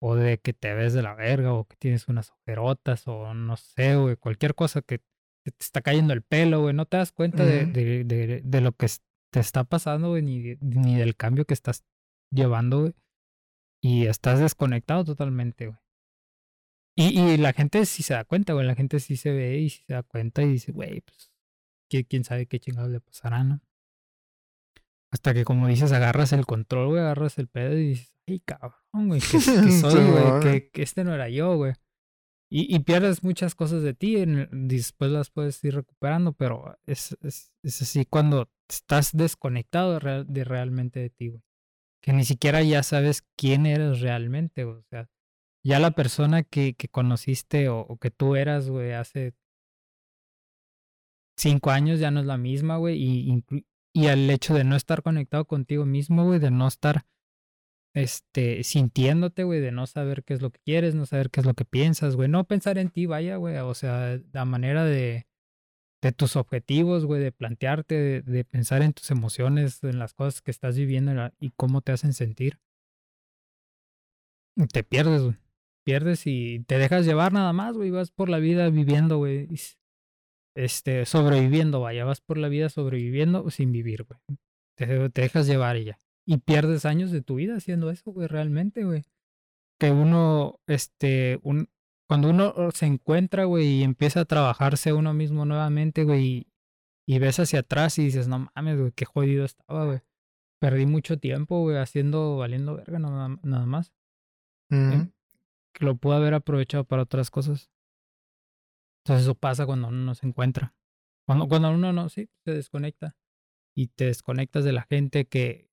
o de que te ves de la verga, o que tienes unas ojerotas, o no sé, güey, cualquier cosa que te está cayendo el pelo, güey, no te das cuenta de, de, de, de lo que te está pasando, güey, ni, ni del cambio que estás llevando, güey, y estás desconectado totalmente, güey. Y, y la gente sí se da cuenta, güey, la gente sí se ve y sí se da cuenta y dice, güey, pues, ¿qui- quién sabe qué chingados le pasará, ¿no? Hasta que, como dices, agarras el control, güey, agarras el pedo y dices, ay, cabrón, güey, que, que soy, güey, que, que este no era yo, güey. Y, y pierdes muchas cosas de ti, después las puedes ir recuperando, pero es, es, es así cuando estás desconectado de, real- de realmente de ti, güey. Que ni siquiera ya sabes quién eres realmente. O sea, ya la persona que, que conociste o, que tú eras, güey, hace cinco años ya no es la misma, güey. Y, y al hecho de no estar conectado contigo mismo, güey, de no estar este, sintiéndote, güey, de no saber qué es lo que quieres, no saber qué es lo que piensas, güey, no pensar en ti, vaya, güey, o sea, la manera de, de tus objetivos, güey, de plantearte, de, pensar en tus emociones, en las cosas que estás viviendo y cómo te hacen sentir. Te pierdes, güey. Pierdes y te dejas llevar nada más, güey, vas por la vida viviendo, güey. Este, sobreviviendo, vaya, vas por la vida sobreviviendo sin vivir, güey. Te, te dejas llevar y ya. Y pierdes años de tu vida haciendo eso, güey, realmente, güey. Que uno, este, un, cuando uno se encuentra, güey, y empieza a trabajarse uno mismo nuevamente, güey, y, y ves hacia atrás y dices, no mames, güey, qué jodido estaba, güey. Perdí mucho tiempo, güey, haciendo, valiendo verga, nada, nada más. Que lo pude haber aprovechado para otras cosas. Entonces eso pasa cuando uno no se encuentra. Cuando, cuando uno no, sí, se desconecta. Y te desconectas de la gente que,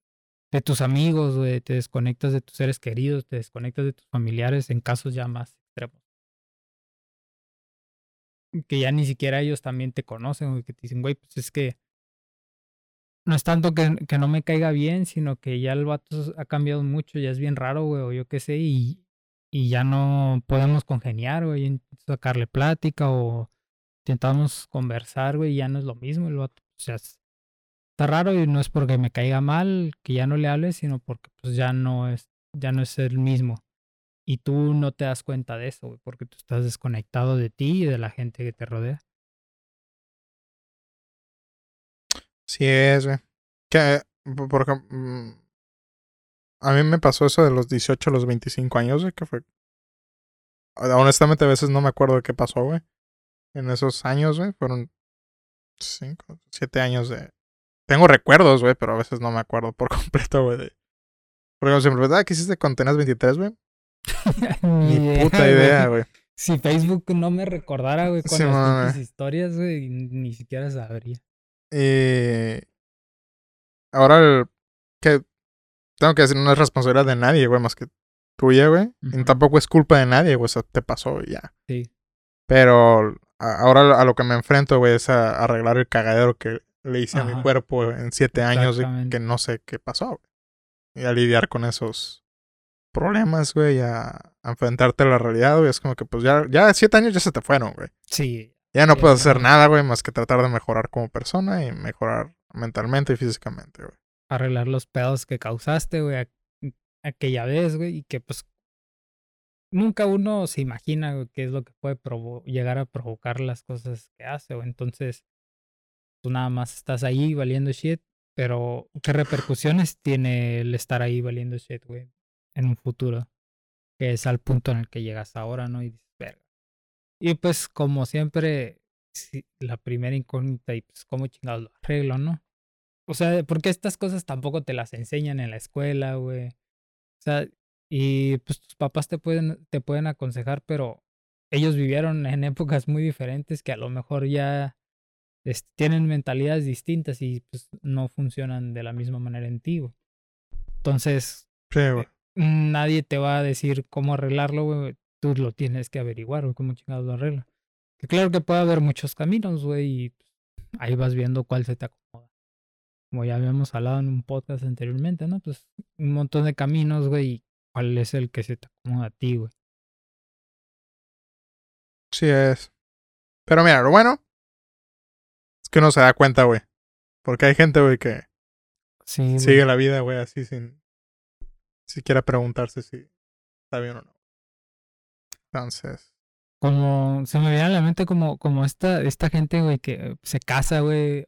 de tus amigos, güey, te desconectas de tus seres queridos, te desconectas de tus familiares en casos ya más. Que ya ni siquiera ellos también te conocen, güey, que te dicen, güey, pues es que no es tanto que, que no me caiga bien, sino que ya el vato ha cambiado mucho, ya es bien raro, güey, o yo qué sé, y, y ya no podemos congeniar, güey, sacarle plática o intentamos conversar, güey, y ya no es lo mismo, el vato, o sea, es- está raro y no es porque me caiga mal que ya no le hable, sino porque pues ya no es, ya no es el mismo. Y tú no te das cuenta de eso, güey, porque tú estás desconectado de ti y de la gente que te rodea. Sí es, güey. Que, por por ejemplo, mm, a mí me pasó eso de los 18 a los 25 años, güey, que fue... Honestamente, a veces no me acuerdo de qué pasó, güey. En esos años, güey, fueron 5, 7 años de... Tengo recuerdos, güey, pero a veces no me acuerdo por completo, güey. de- como siempre, ¿verdad? ¿Qué hiciste con tenías 23, güey? Ni puta idea, güey. Si Facebook no me recordara, güey, con Sí, las historias, güey, ni siquiera sabría. Y ahora el que tengo que decir no es responsabilidad de nadie, güey, más que tuya, güey. Y Ujú. tampoco es culpa de nadie, güey, o sea, te pasó y ya. Sí. Pero a- ahora a lo que me enfrento, güey, es a arreglar el cagadero que le hice a mi cuerpo en siete años y que no sé qué pasó, güey. Y a lidiar con esos problemas, güey, a, a enfrentarte a la realidad, güey. Es como que pues ya, ya siete años ya se te fueron, güey. Sí. Ya no Sí, puedes hacer nada, güey, más que tratar de mejorar como persona y mejorar mentalmente y físicamente, güey. Arreglar los pedos que causaste, güey, aquella vez, güey, y que pues nunca uno se imagina, güey, qué es lo que puede provo- llegar a provocar las cosas que hace, güey. Entonces, tú nada más estás ahí valiendo shit, pero ¿qué repercusiones tiene el estar ahí valiendo shit, güey, en un futuro? Que es al punto en el que llegas ahora, ¿no? Y dices, verga. Y pues, como siempre, sí, la primera incógnita, y pues, ¿cómo chingados lo arreglo, no? O sea, porque estas cosas tampoco te las enseñan en la escuela, güey. O sea, y pues tus papás te pueden, te pueden aconsejar, pero ellos vivieron en épocas muy diferentes que a lo mejor ya este, tienen mentalidades distintas y pues no funcionan de la misma manera en ti, güey. Entonces, Sí, güey. Nadie te va a decir cómo arreglarlo, güey. Tú lo tienes que averiguar, güey, cómo chingados lo arregla. Que claro que puede haber muchos caminos, güey, y ahí vas viendo cuál se te acomoda. Como ya habíamos hablado en un podcast anteriormente, ¿no? Pues un montón de caminos, güey, y cuál es el que se te acomoda a ti, güey. Sí es. Pero mira, lo bueno es que uno se da cuenta, güey. Porque hay gente, güey, que Sí, sigue la vida, güey, así sin siquiera preguntarse si está bien o no. Entonces, Como se me viene a la mente como, como esta, esta gente, güey, que se casa, güey.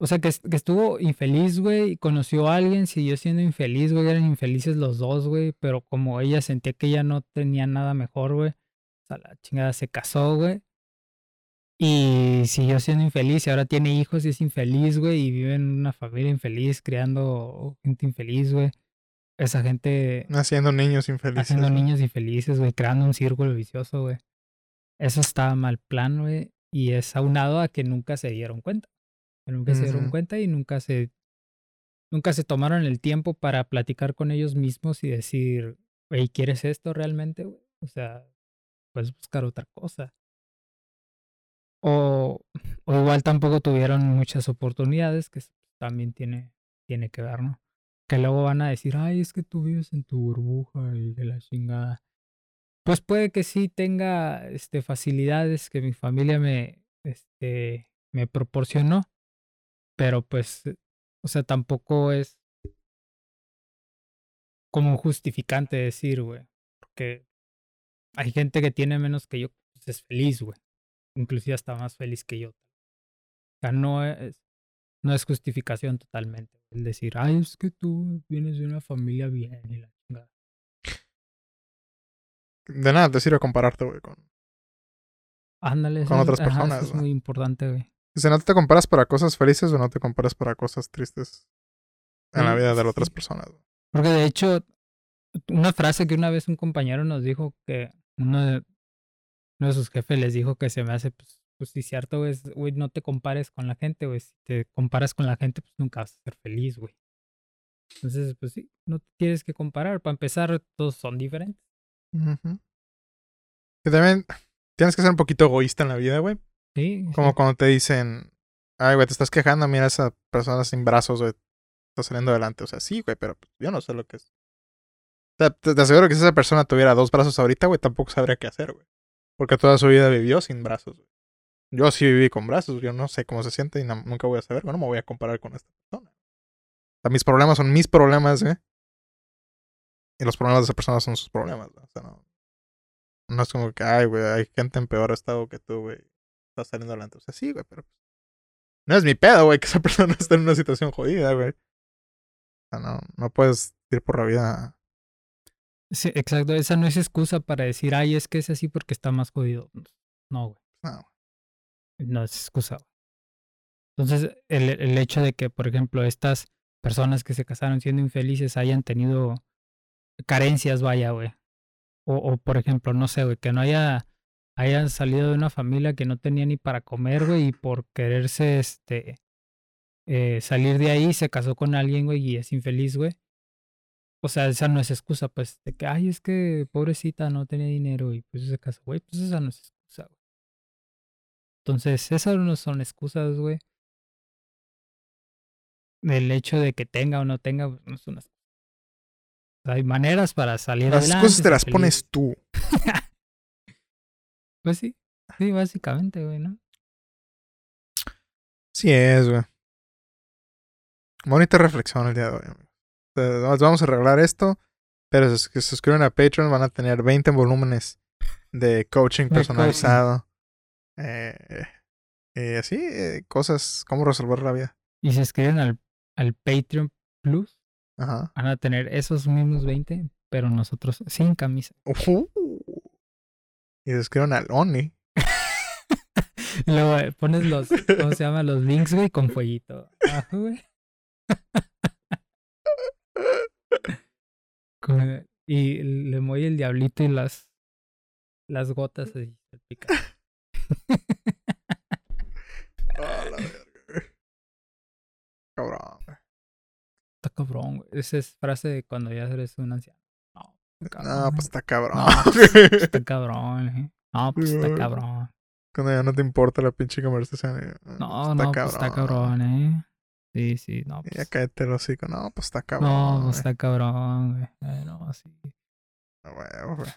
O sea, que, que estuvo infeliz, güey, y conoció a alguien, siguió siendo infeliz, güey, eran infelices los dos, güey, pero como ella sentía que ella no tenía nada mejor, güey, o sea, la chingada se casó, güey, y siguió siendo infeliz, y ahora tiene hijos y es infeliz, güey, y vive en una familia infeliz, criando gente infeliz, güey. Esa gente haciendo niños infelices. haciendo güey. niños infelices, güey, creando un círculo vicioso, güey. Eso está mal plan, güey, y es aunado a que nunca se dieron cuenta. Que nunca se dieron cuenta y nunca se nunca se tomaron el tiempo para platicar con ellos mismos y decir, "Güey, ¿quieres esto realmente, güey?" O sea, puedes buscar otra cosa. O, o igual tampoco tuvieron muchas oportunidades, que también tiene, tiene que ver, ¿no? Que luego van a decir, ay, es que tú vives en tu burbuja y de la chingada. Pues puede que sí tenga este, facilidades que mi familia me, este, me proporcionó, pero pues, eh, o sea, tampoco es como justificante decir, güey, porque hay gente que tiene menos que yo, pues es feliz, güey, inclusive hasta más feliz que yo. O sea, no es, no es justificación totalmente el decir, ay, es que tú vienes de una familia bien y la chingada. De nada te sirve compararte, güey, con... Ándale, Con otras ajá, eso personas, es muy importante, güey. Si no te comparas para cosas felices o no te comparas para cosas tristes en la Sí, vida de las otras personas. güey. Porque de hecho, una frase que una vez un compañero nos dijo que uno de, uno de sus jefes les dijo que se me hace, pues, pues sí, cierto, güey, es, güey, no te compares con la gente, güey. Si te comparas con la gente, pues nunca vas a ser feliz, güey. Entonces, pues sí, no te tienes que comparar. Para empezar, todos son diferentes. Ujú. Y también tienes que ser un poquito egoísta en la vida, güey. Sí, Como sí. cuando te dicen, ay, güey, te estás quejando, mira esa persona sin brazos, güey, está saliendo adelante. O sea, sí, güey, pero pues, yo no sé lo que es. O sea, te, te aseguro que si esa persona tuviera dos brazos ahorita, güey, tampoco sabría qué hacer, güey. Porque toda su vida vivió sin brazos, güey. Yo sí viví con brazos, yo no sé cómo se siente y nunca voy a saber, güey, no me voy a comparar con esta persona. O sea, mis problemas son mis problemas, güey. Y los problemas de esa persona son sus problemas, güey. O sea, no. No es como que, ay, güey, hay gente en peor estado que tú, güey. Estás saliendo adelante. O sea, sí, güey, pero. No es mi pedo, güey, que esa persona esté en una situación jodida, güey. O sea, no, no puedes ir por la vida. Sí, exacto. Esa no es excusa para decir, ay, es que es así porque está más jodido. No, güey. No, No es excusa. Entonces, el, el hecho de que, por ejemplo, estas personas que se casaron siendo infelices hayan tenido carencias, vaya, güey. O, o, por ejemplo, no sé, güey, que no haya hayan salido de una familia que no tenía ni para comer, güey, y por quererse, este, eh, salir de ahí se casó con alguien, güey, y es infeliz, güey. O sea, esa no es excusa, pues, de que, ay, es que pobrecita no tenía dinero y pues se casó, güey, pues esa no es. Entonces, esas no son excusas, güey. El hecho de que tenga o no tenga, pues, no es una excusa. Hay maneras para salir Las adelante. excusas te ser las feliz. pones tú. Pues sí, sí, básicamente, güey, ¿no? Sí es, güey. Bonita reflexión el día de hoy. amigo. Vamos a arreglar esto, pero si se suscriben a Patreon van a tener 20 volúmenes de coaching. personalizado. Eh, y así, eh, cosas, cómo resolver la vida. Y si escriben al, al Patreon Plus, Ajá. van a tener esos mismos 20, pero nosotros sin camisa. Ujú. Y se suscriben al Oni. Luego eh, pones los, ¿cómo se llama? Los links, güey, con fueguito. Ajá, güey. Con- y le mueve el diablito y las, las gotas así. Ah, la verga, güey. Cabrón, güey. Está cabrón, güey. Esa es frase de cuando ya eres un anciano. No, cabrón. No, pues está cabrón. No, Está cabrón, eh. No, pues está Güey. cabrón. Cuando ya no te importa la pinche conversación. eh, No, no, pues está cabrón, eh. Sí, sí, no, Ya pues. cállate el hocico. No, pues está cabrón. No, pues güey. está cabrón, güey. Eh, no, sí. Ah, huevo, güey.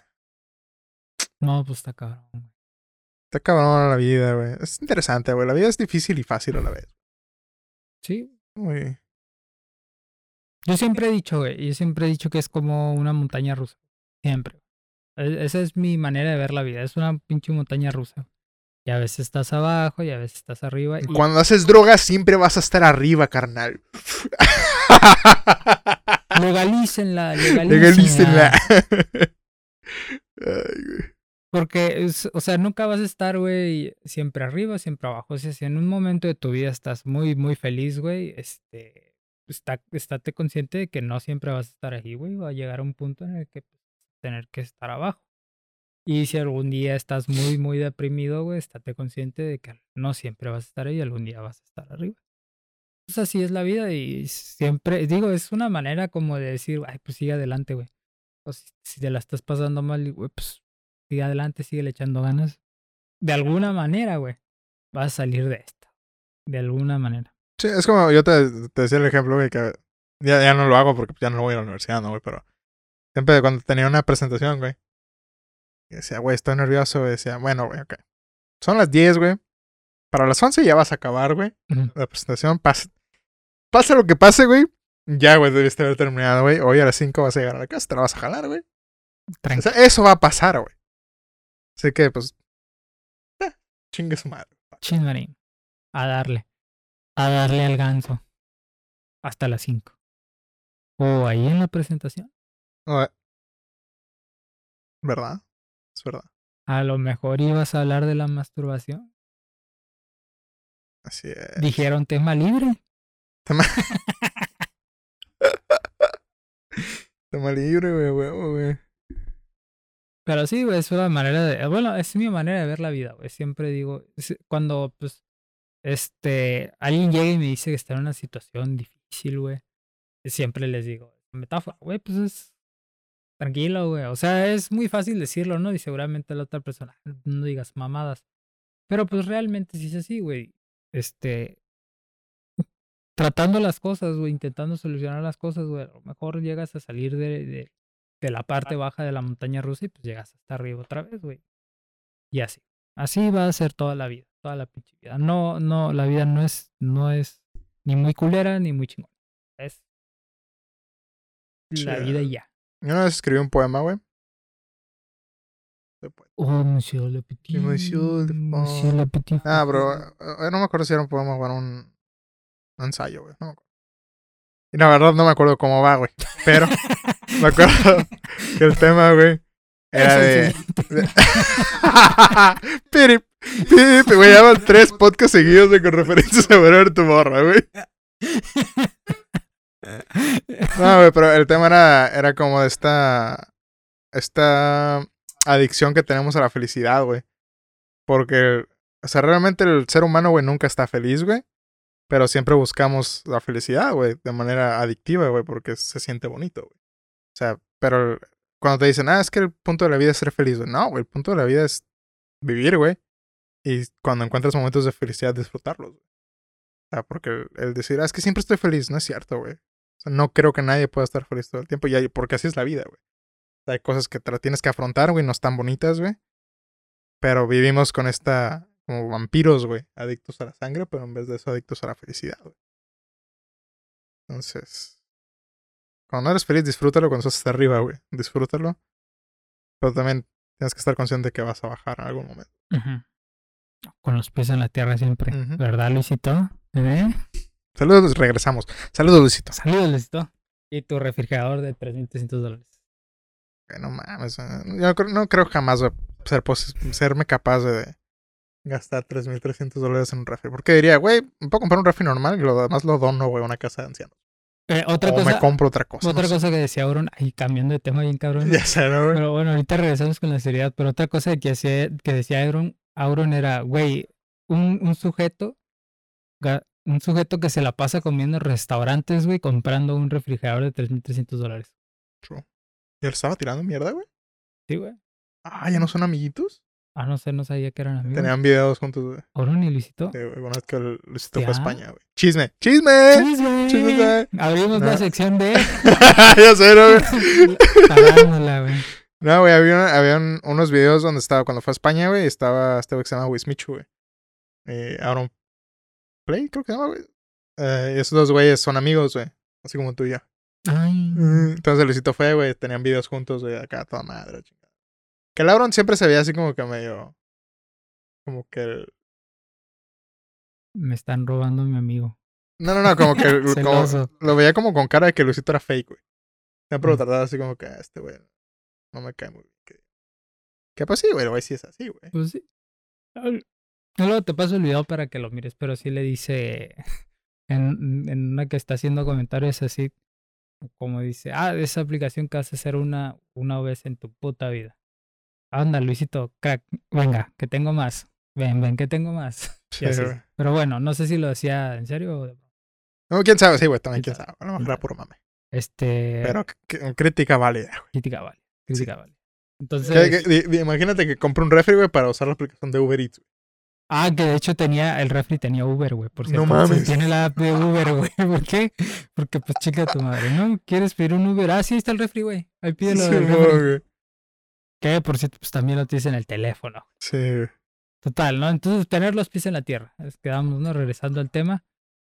No, pues está cabrón, güey. Está cabrón la vida, güey. Es interesante, güey. La vida es difícil y fácil a la vez. Sí. Muy... Yo siempre he dicho, güey. Yo siempre he dicho que es como una montaña rusa. Siempre. E- Esa es mi manera de ver la vida. Es una pinche montaña rusa. Y a veces estás abajo y a veces estás arriba. Y Cuando haces drogas siempre vas a estar arriba, carnal. legalícenla, legalícenla. Legalícenla. Ay, güey. Porque, es- o sea, nunca vas a estar, güey, siempre arriba, siempre abajo. O sea, si en un momento de tu vida estás muy, muy feliz, güey, este, está, estate consciente de que no siempre vas a estar ahí, güey. Va a llegar a un punto en el que tener que estar abajo. Y si algún día estás muy, muy deprimido, güey, estate consciente de que no siempre vas a estar ahí, algún día vas a estar arriba. Pues así es la vida y siempre, digo, es una manera como de decir, ay, pues sigue adelante, güey. O si, si te la estás pasando mal, güey, pues sigue adelante, sigue echando ganas. De alguna manera, güey, vas a salir de esto. De alguna manera. Sí, es como yo te, te decía el ejemplo, güey, que ya, ya no lo hago porque ya no voy a la universidad, ¿no, güey? Pero siempre cuando tenía una presentación, güey, decía, güey, estoy nervioso, güey, decía, bueno, güey, ok. Son las 10, güey. Para las 11 ya vas a acabar, güey. La presentación, pasa, pasa lo que pase, güey. Ya, güey, debiste haber terminado, güey. Hoy a las 5 vas a llegar a la casa, te la vas a jalar, güey. O sea, eso va a pasar, güey. Así que, pues, eh, chingue su madre. Chingarín. A darle. A darle al ganso. Hasta las 5. O ahí en la presentación. Eh, ¿Verdad? Es verdad. A lo mejor ibas a hablar de la masturbación. Así es. Dijeron tema libre. Tema, tema libre, güey, huevo, güey. Pero sí, güey, es una manera de. Bueno, es mi manera de ver la vida, güey. Siempre digo. Cuando, pues. Este. Alguien llega y me dice que está en una situación difícil, güey. Siempre les digo. Metáfora, güey, pues es. Tranquilo, güey. O sea, es muy fácil decirlo, ¿no? Y seguramente la otra persona. No digas mamadas. Pero pues realmente sí es así, güey. Este. tratando las cosas, güey, intentando solucionar las cosas, güey, a lo mejor llegas a salir de, de, de la parte baja de la montaña rusa y pues llegas hasta arriba otra vez, güey. Y así. Así va a ser toda la vida, toda la pinche vida. No, no, la vida no es, no es ni muy culera ni muy chingona. Es la vida y ya. Yo una vez escribí un poema, güey. Oh, Monsieur Le Petit. Monsieur Le- Monsieur Le Petit. Ah, bro. eh, No me acuerdo si era un poema o era un, un ensayo, güey. No me acuerdo. Y la verdad no me acuerdo cómo va, güey. Pero me acuerdo que el tema, güey, era de. Pirip, pirip, güey, ya van tres podcasts seguidos de con referencias a ver tu morra, güey. No, güey, pero el tema era, era como de esta. Esta adicción que tenemos a la felicidad, güey. Porque, o sea, realmente el ser humano, güey, nunca está feliz, güey. Pero siempre buscamos la felicidad, güey, de manera adictiva, güey, porque se siente bonito, güey. Sea, pero cuando te dicen, ah, es que el punto de la vida es ser feliz. No, el punto de la vida es vivir, güey. Y cuando encuentras momentos de felicidad, disfrutarlos, güey. O sea, porque el decir, ah, es que siempre estoy feliz, no es cierto, güey. O sea, no creo que nadie pueda estar feliz todo el tiempo, y hay- porque así es la vida, güey. O sea, hay cosas que te tienes que afrontar, güey, no están bonitas, güey. Pero vivimos con esta, como vampiros, güey, adictos a la sangre, pero en vez de eso, adictos a la felicidad, güey. Entonces, cuando eres feliz, disfrútalo cuando estás hasta arriba, güey. Disfrútalo. Pero también tienes que estar consciente de que vas a bajar en algún momento. Con los pies en la tierra siempre. ¿Verdad, Luisito? ¿Eh? Saludos, regresamos. Saludos, Luisito. Saludos, Luisito. Y tu refrigerador de 3.300 dólares. No mames. eh, Yo no creo, jamás ser serme capaz de gastar 3.300 dólares en un refri. Porque diría, güey, me puedo comprar un refri normal y lo demás lo dono, güey, a una casa de ancianos. Eh, otra o cosa, me compro otra cosa. otra no sé. cosa que decía Auron, ahí cambiando de tema bien cabrón. Ya sé, ¿no, güey? Pero bueno, ahorita regresamos con la seriedad. Pero otra cosa que, hacía, que decía Auron, Auron era, güey, un, un sujeto, un sujeto que se la pasa comiendo en restaurantes, güey, comprando un refrigerador de 3.300 dólares. True. ¿Y él estaba tirando mierda, güey? Sí, güey. Ah, ¿ya no son amiguitos? Ah, no sé, no sabía que eran amigos. Tenían videos juntos, güey. Auron y Luisito. Sí, güey, Una vez que Luisito fue a Ya. España, güey. ¡Chisme! ¡Chisme! Chisme. chisme. Abrimos la No. sección de ya sé, ¿no, güey? Parándola, güey. No, güey, había, había un- unos videos donde estaba, cuando fue a España, güey, estaba este güey que se llama Wismichu, güey. Eh, Aaron Play, creo que se llama, güey. Eh, y esos dos güeyes son amigos, güey. Así como tú y yo. Ay. Mm, Entonces Luisito fue, güey, tenían videos juntos, güey, acá toda madre, chingada. Que el Aaron siempre se veía así como que medio. Como que. el- Me están robando a mi amigo. No, no, no, como que. como- lo veía como con cara de que Luisito era fake, güey. Siempre lo Mm. trataba así como que, "Ah, este güey no me cae muy bien. Que, que pues sí, güey, güey sí es así, güey. Pues sí. Luego te paso el video para que lo mires, pero sí le dice en, en una que está haciendo comentarios así, como dice, ah, esa aplicación que vas a hacer una, una vez en tu puta vida. Anda, Luisito, crack, venga, que tengo más. Ven, ven, que tengo más. Sí. Pero bueno, no sé si lo decía en serio o. No, quién sabe, sí, güey, también ¿Quién sabe? mejor era puro mame. Este. Pero crítica válida, güey. Crítica vale. Crítica vale. Entonces. Que- que- imagínate que compre un refri, güey, para usar la aplicación de Uber Eats. güey. Ah, que de hecho tenía, el refri tenía Uber, güey, por No cierto. mames. Sí, Tiene la app de Uber, güey. ¿Por qué? Porque pues chica tu madre, ¿no? ¿Quieres pedir un Uber? Ah, sí, está el refri, güey. Ahí pídelo Sí, del no, refri. Que por cierto, pues también lo tienes en el teléfono. Sí. Total, ¿no? Entonces, tener los pies en la tierra. Es- Quedamos, ¿no? Regresando al tema.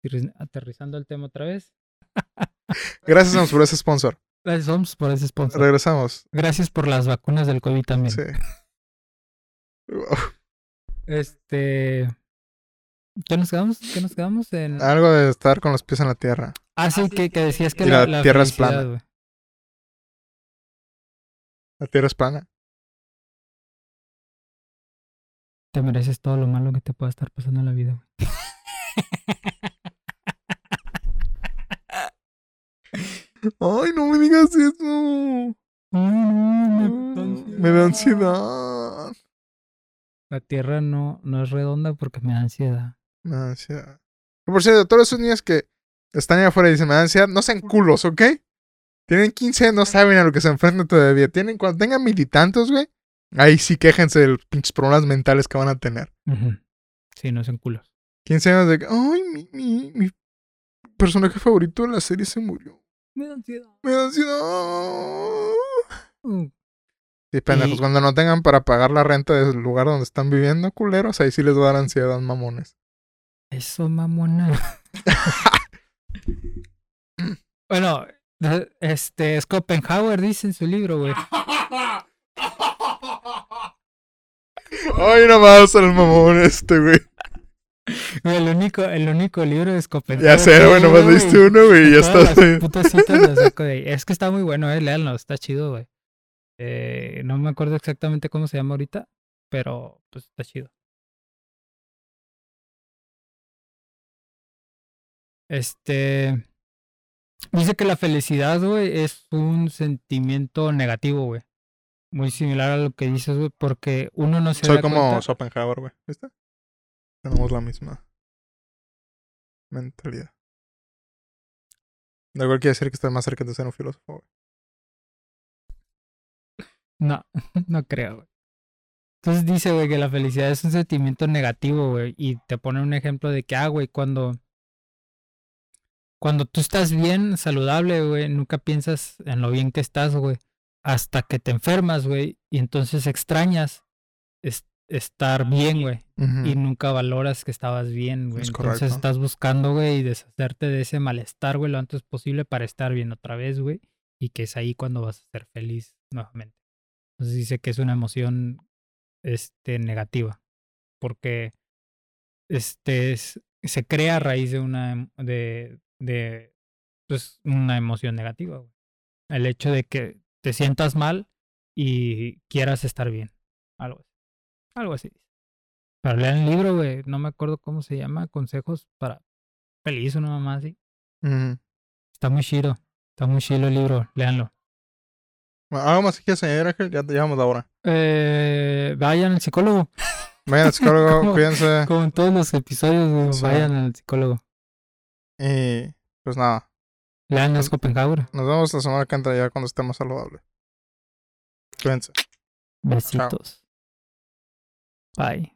aterriz- Aterrizando al tema otra vez. Gracias Homs, por ese sponsor. Gracias, Homs, por ese sponsor. Regresamos. Gracias por las vacunas del COVID también. Sí. Wow. Este. ¿Qué nos quedamos? ¿Qué nos quedamos? En... Algo de estar con los pies en la tierra. Ah, sí, que, que decías que Y la, la tierra es plana. güey. La tierra es plana. Te mereces todo lo malo que te pueda estar pasando en la vida, güey. Ay, no me digas eso. Ay, Me da ansiedad. La tierra no, no es redonda porque me da ansiedad. Me da ansiedad. Por cierto, todos esos niños que están allá afuera y dicen me da ansiedad, no sean culos, ¿ok? Tienen 15, no saben a lo que se enfrentan todavía. Tienen, cuando tengan mil y tantos, güey, ahí sí quéjense de los pinches problemas mentales que van a tener. Ujú. Sí, no son culos. 15 años de que, ay, mi, mi, mi personaje favorito de la serie se murió. Me da ansiedad. Me da ansiedad. Mm. Sí, pendejos, Y- cuando no tengan para pagar la renta del lugar donde están viviendo, culeros, ahí sí les va a dar ansiedad, mamones. Eso, mamona. bueno, este, Schopenhauer dice en su libro, güey. Ay, nomás el mamón este, güey. El único, el único libro de Schopenhauer. Ya sé, tengo, nomás diste uno, güey, y ya ahí. Es que está muy bueno, eh, léanlo, está chido, güey. Eh, no me acuerdo exactamente cómo se llama ahorita, pero pues está chido. Este dice que la felicidad, güey, es un sentimiento negativo, güey. Muy similar a lo que dices, güey, porque uno no se Soy da como cuenta- Schopenhauer, güey. ¿Viste? Tenemos la misma mentalidad. De igual quiere decir que estoy más cerca de ser un filósofo, güey. No, no creo, güey. Entonces dice, güey, que la felicidad es un sentimiento negativo, güey. Y te pone un ejemplo de que, ah, güey, cuando. Cuando tú estás bien, saludable, güey, nunca piensas en lo bien que estás, güey. Hasta que te enfermas, güey. Y entonces extrañas es- estar bien, güey. Y nunca valoras que estabas bien, güey. Es Entonces correcto. estás buscando, güey, y deshacerte de ese malestar, güey, lo antes posible para estar bien otra vez, güey. Y que es ahí cuando vas a ser feliz nuevamente. Entonces dice que es una emoción este, negativa. Porque este es- se crea a raíz de una em- de, de pues, una emoción negativa, güey. El hecho de que te sientas mal y quieras estar bien. Algo así. Algo así. Pero lean el libro, güey. No me acuerdo cómo se llama. Consejos para feliz o una mamá así. Está muy chido. Está muy chido el libro. Léanlo. Bueno, ¿Algo más que quieras añadir, Ángel? Ya llevamos la hora. Eh, vayan al psicólogo. Vayan al psicólogo, Como- cuídense. Como en todos los episodios, Sí. vayan al psicólogo. Y pues nada. Lean las Copenhague. Nos vemos la semana que entra ya cuando esté más saludable. Cuídense. Besitos. Bye.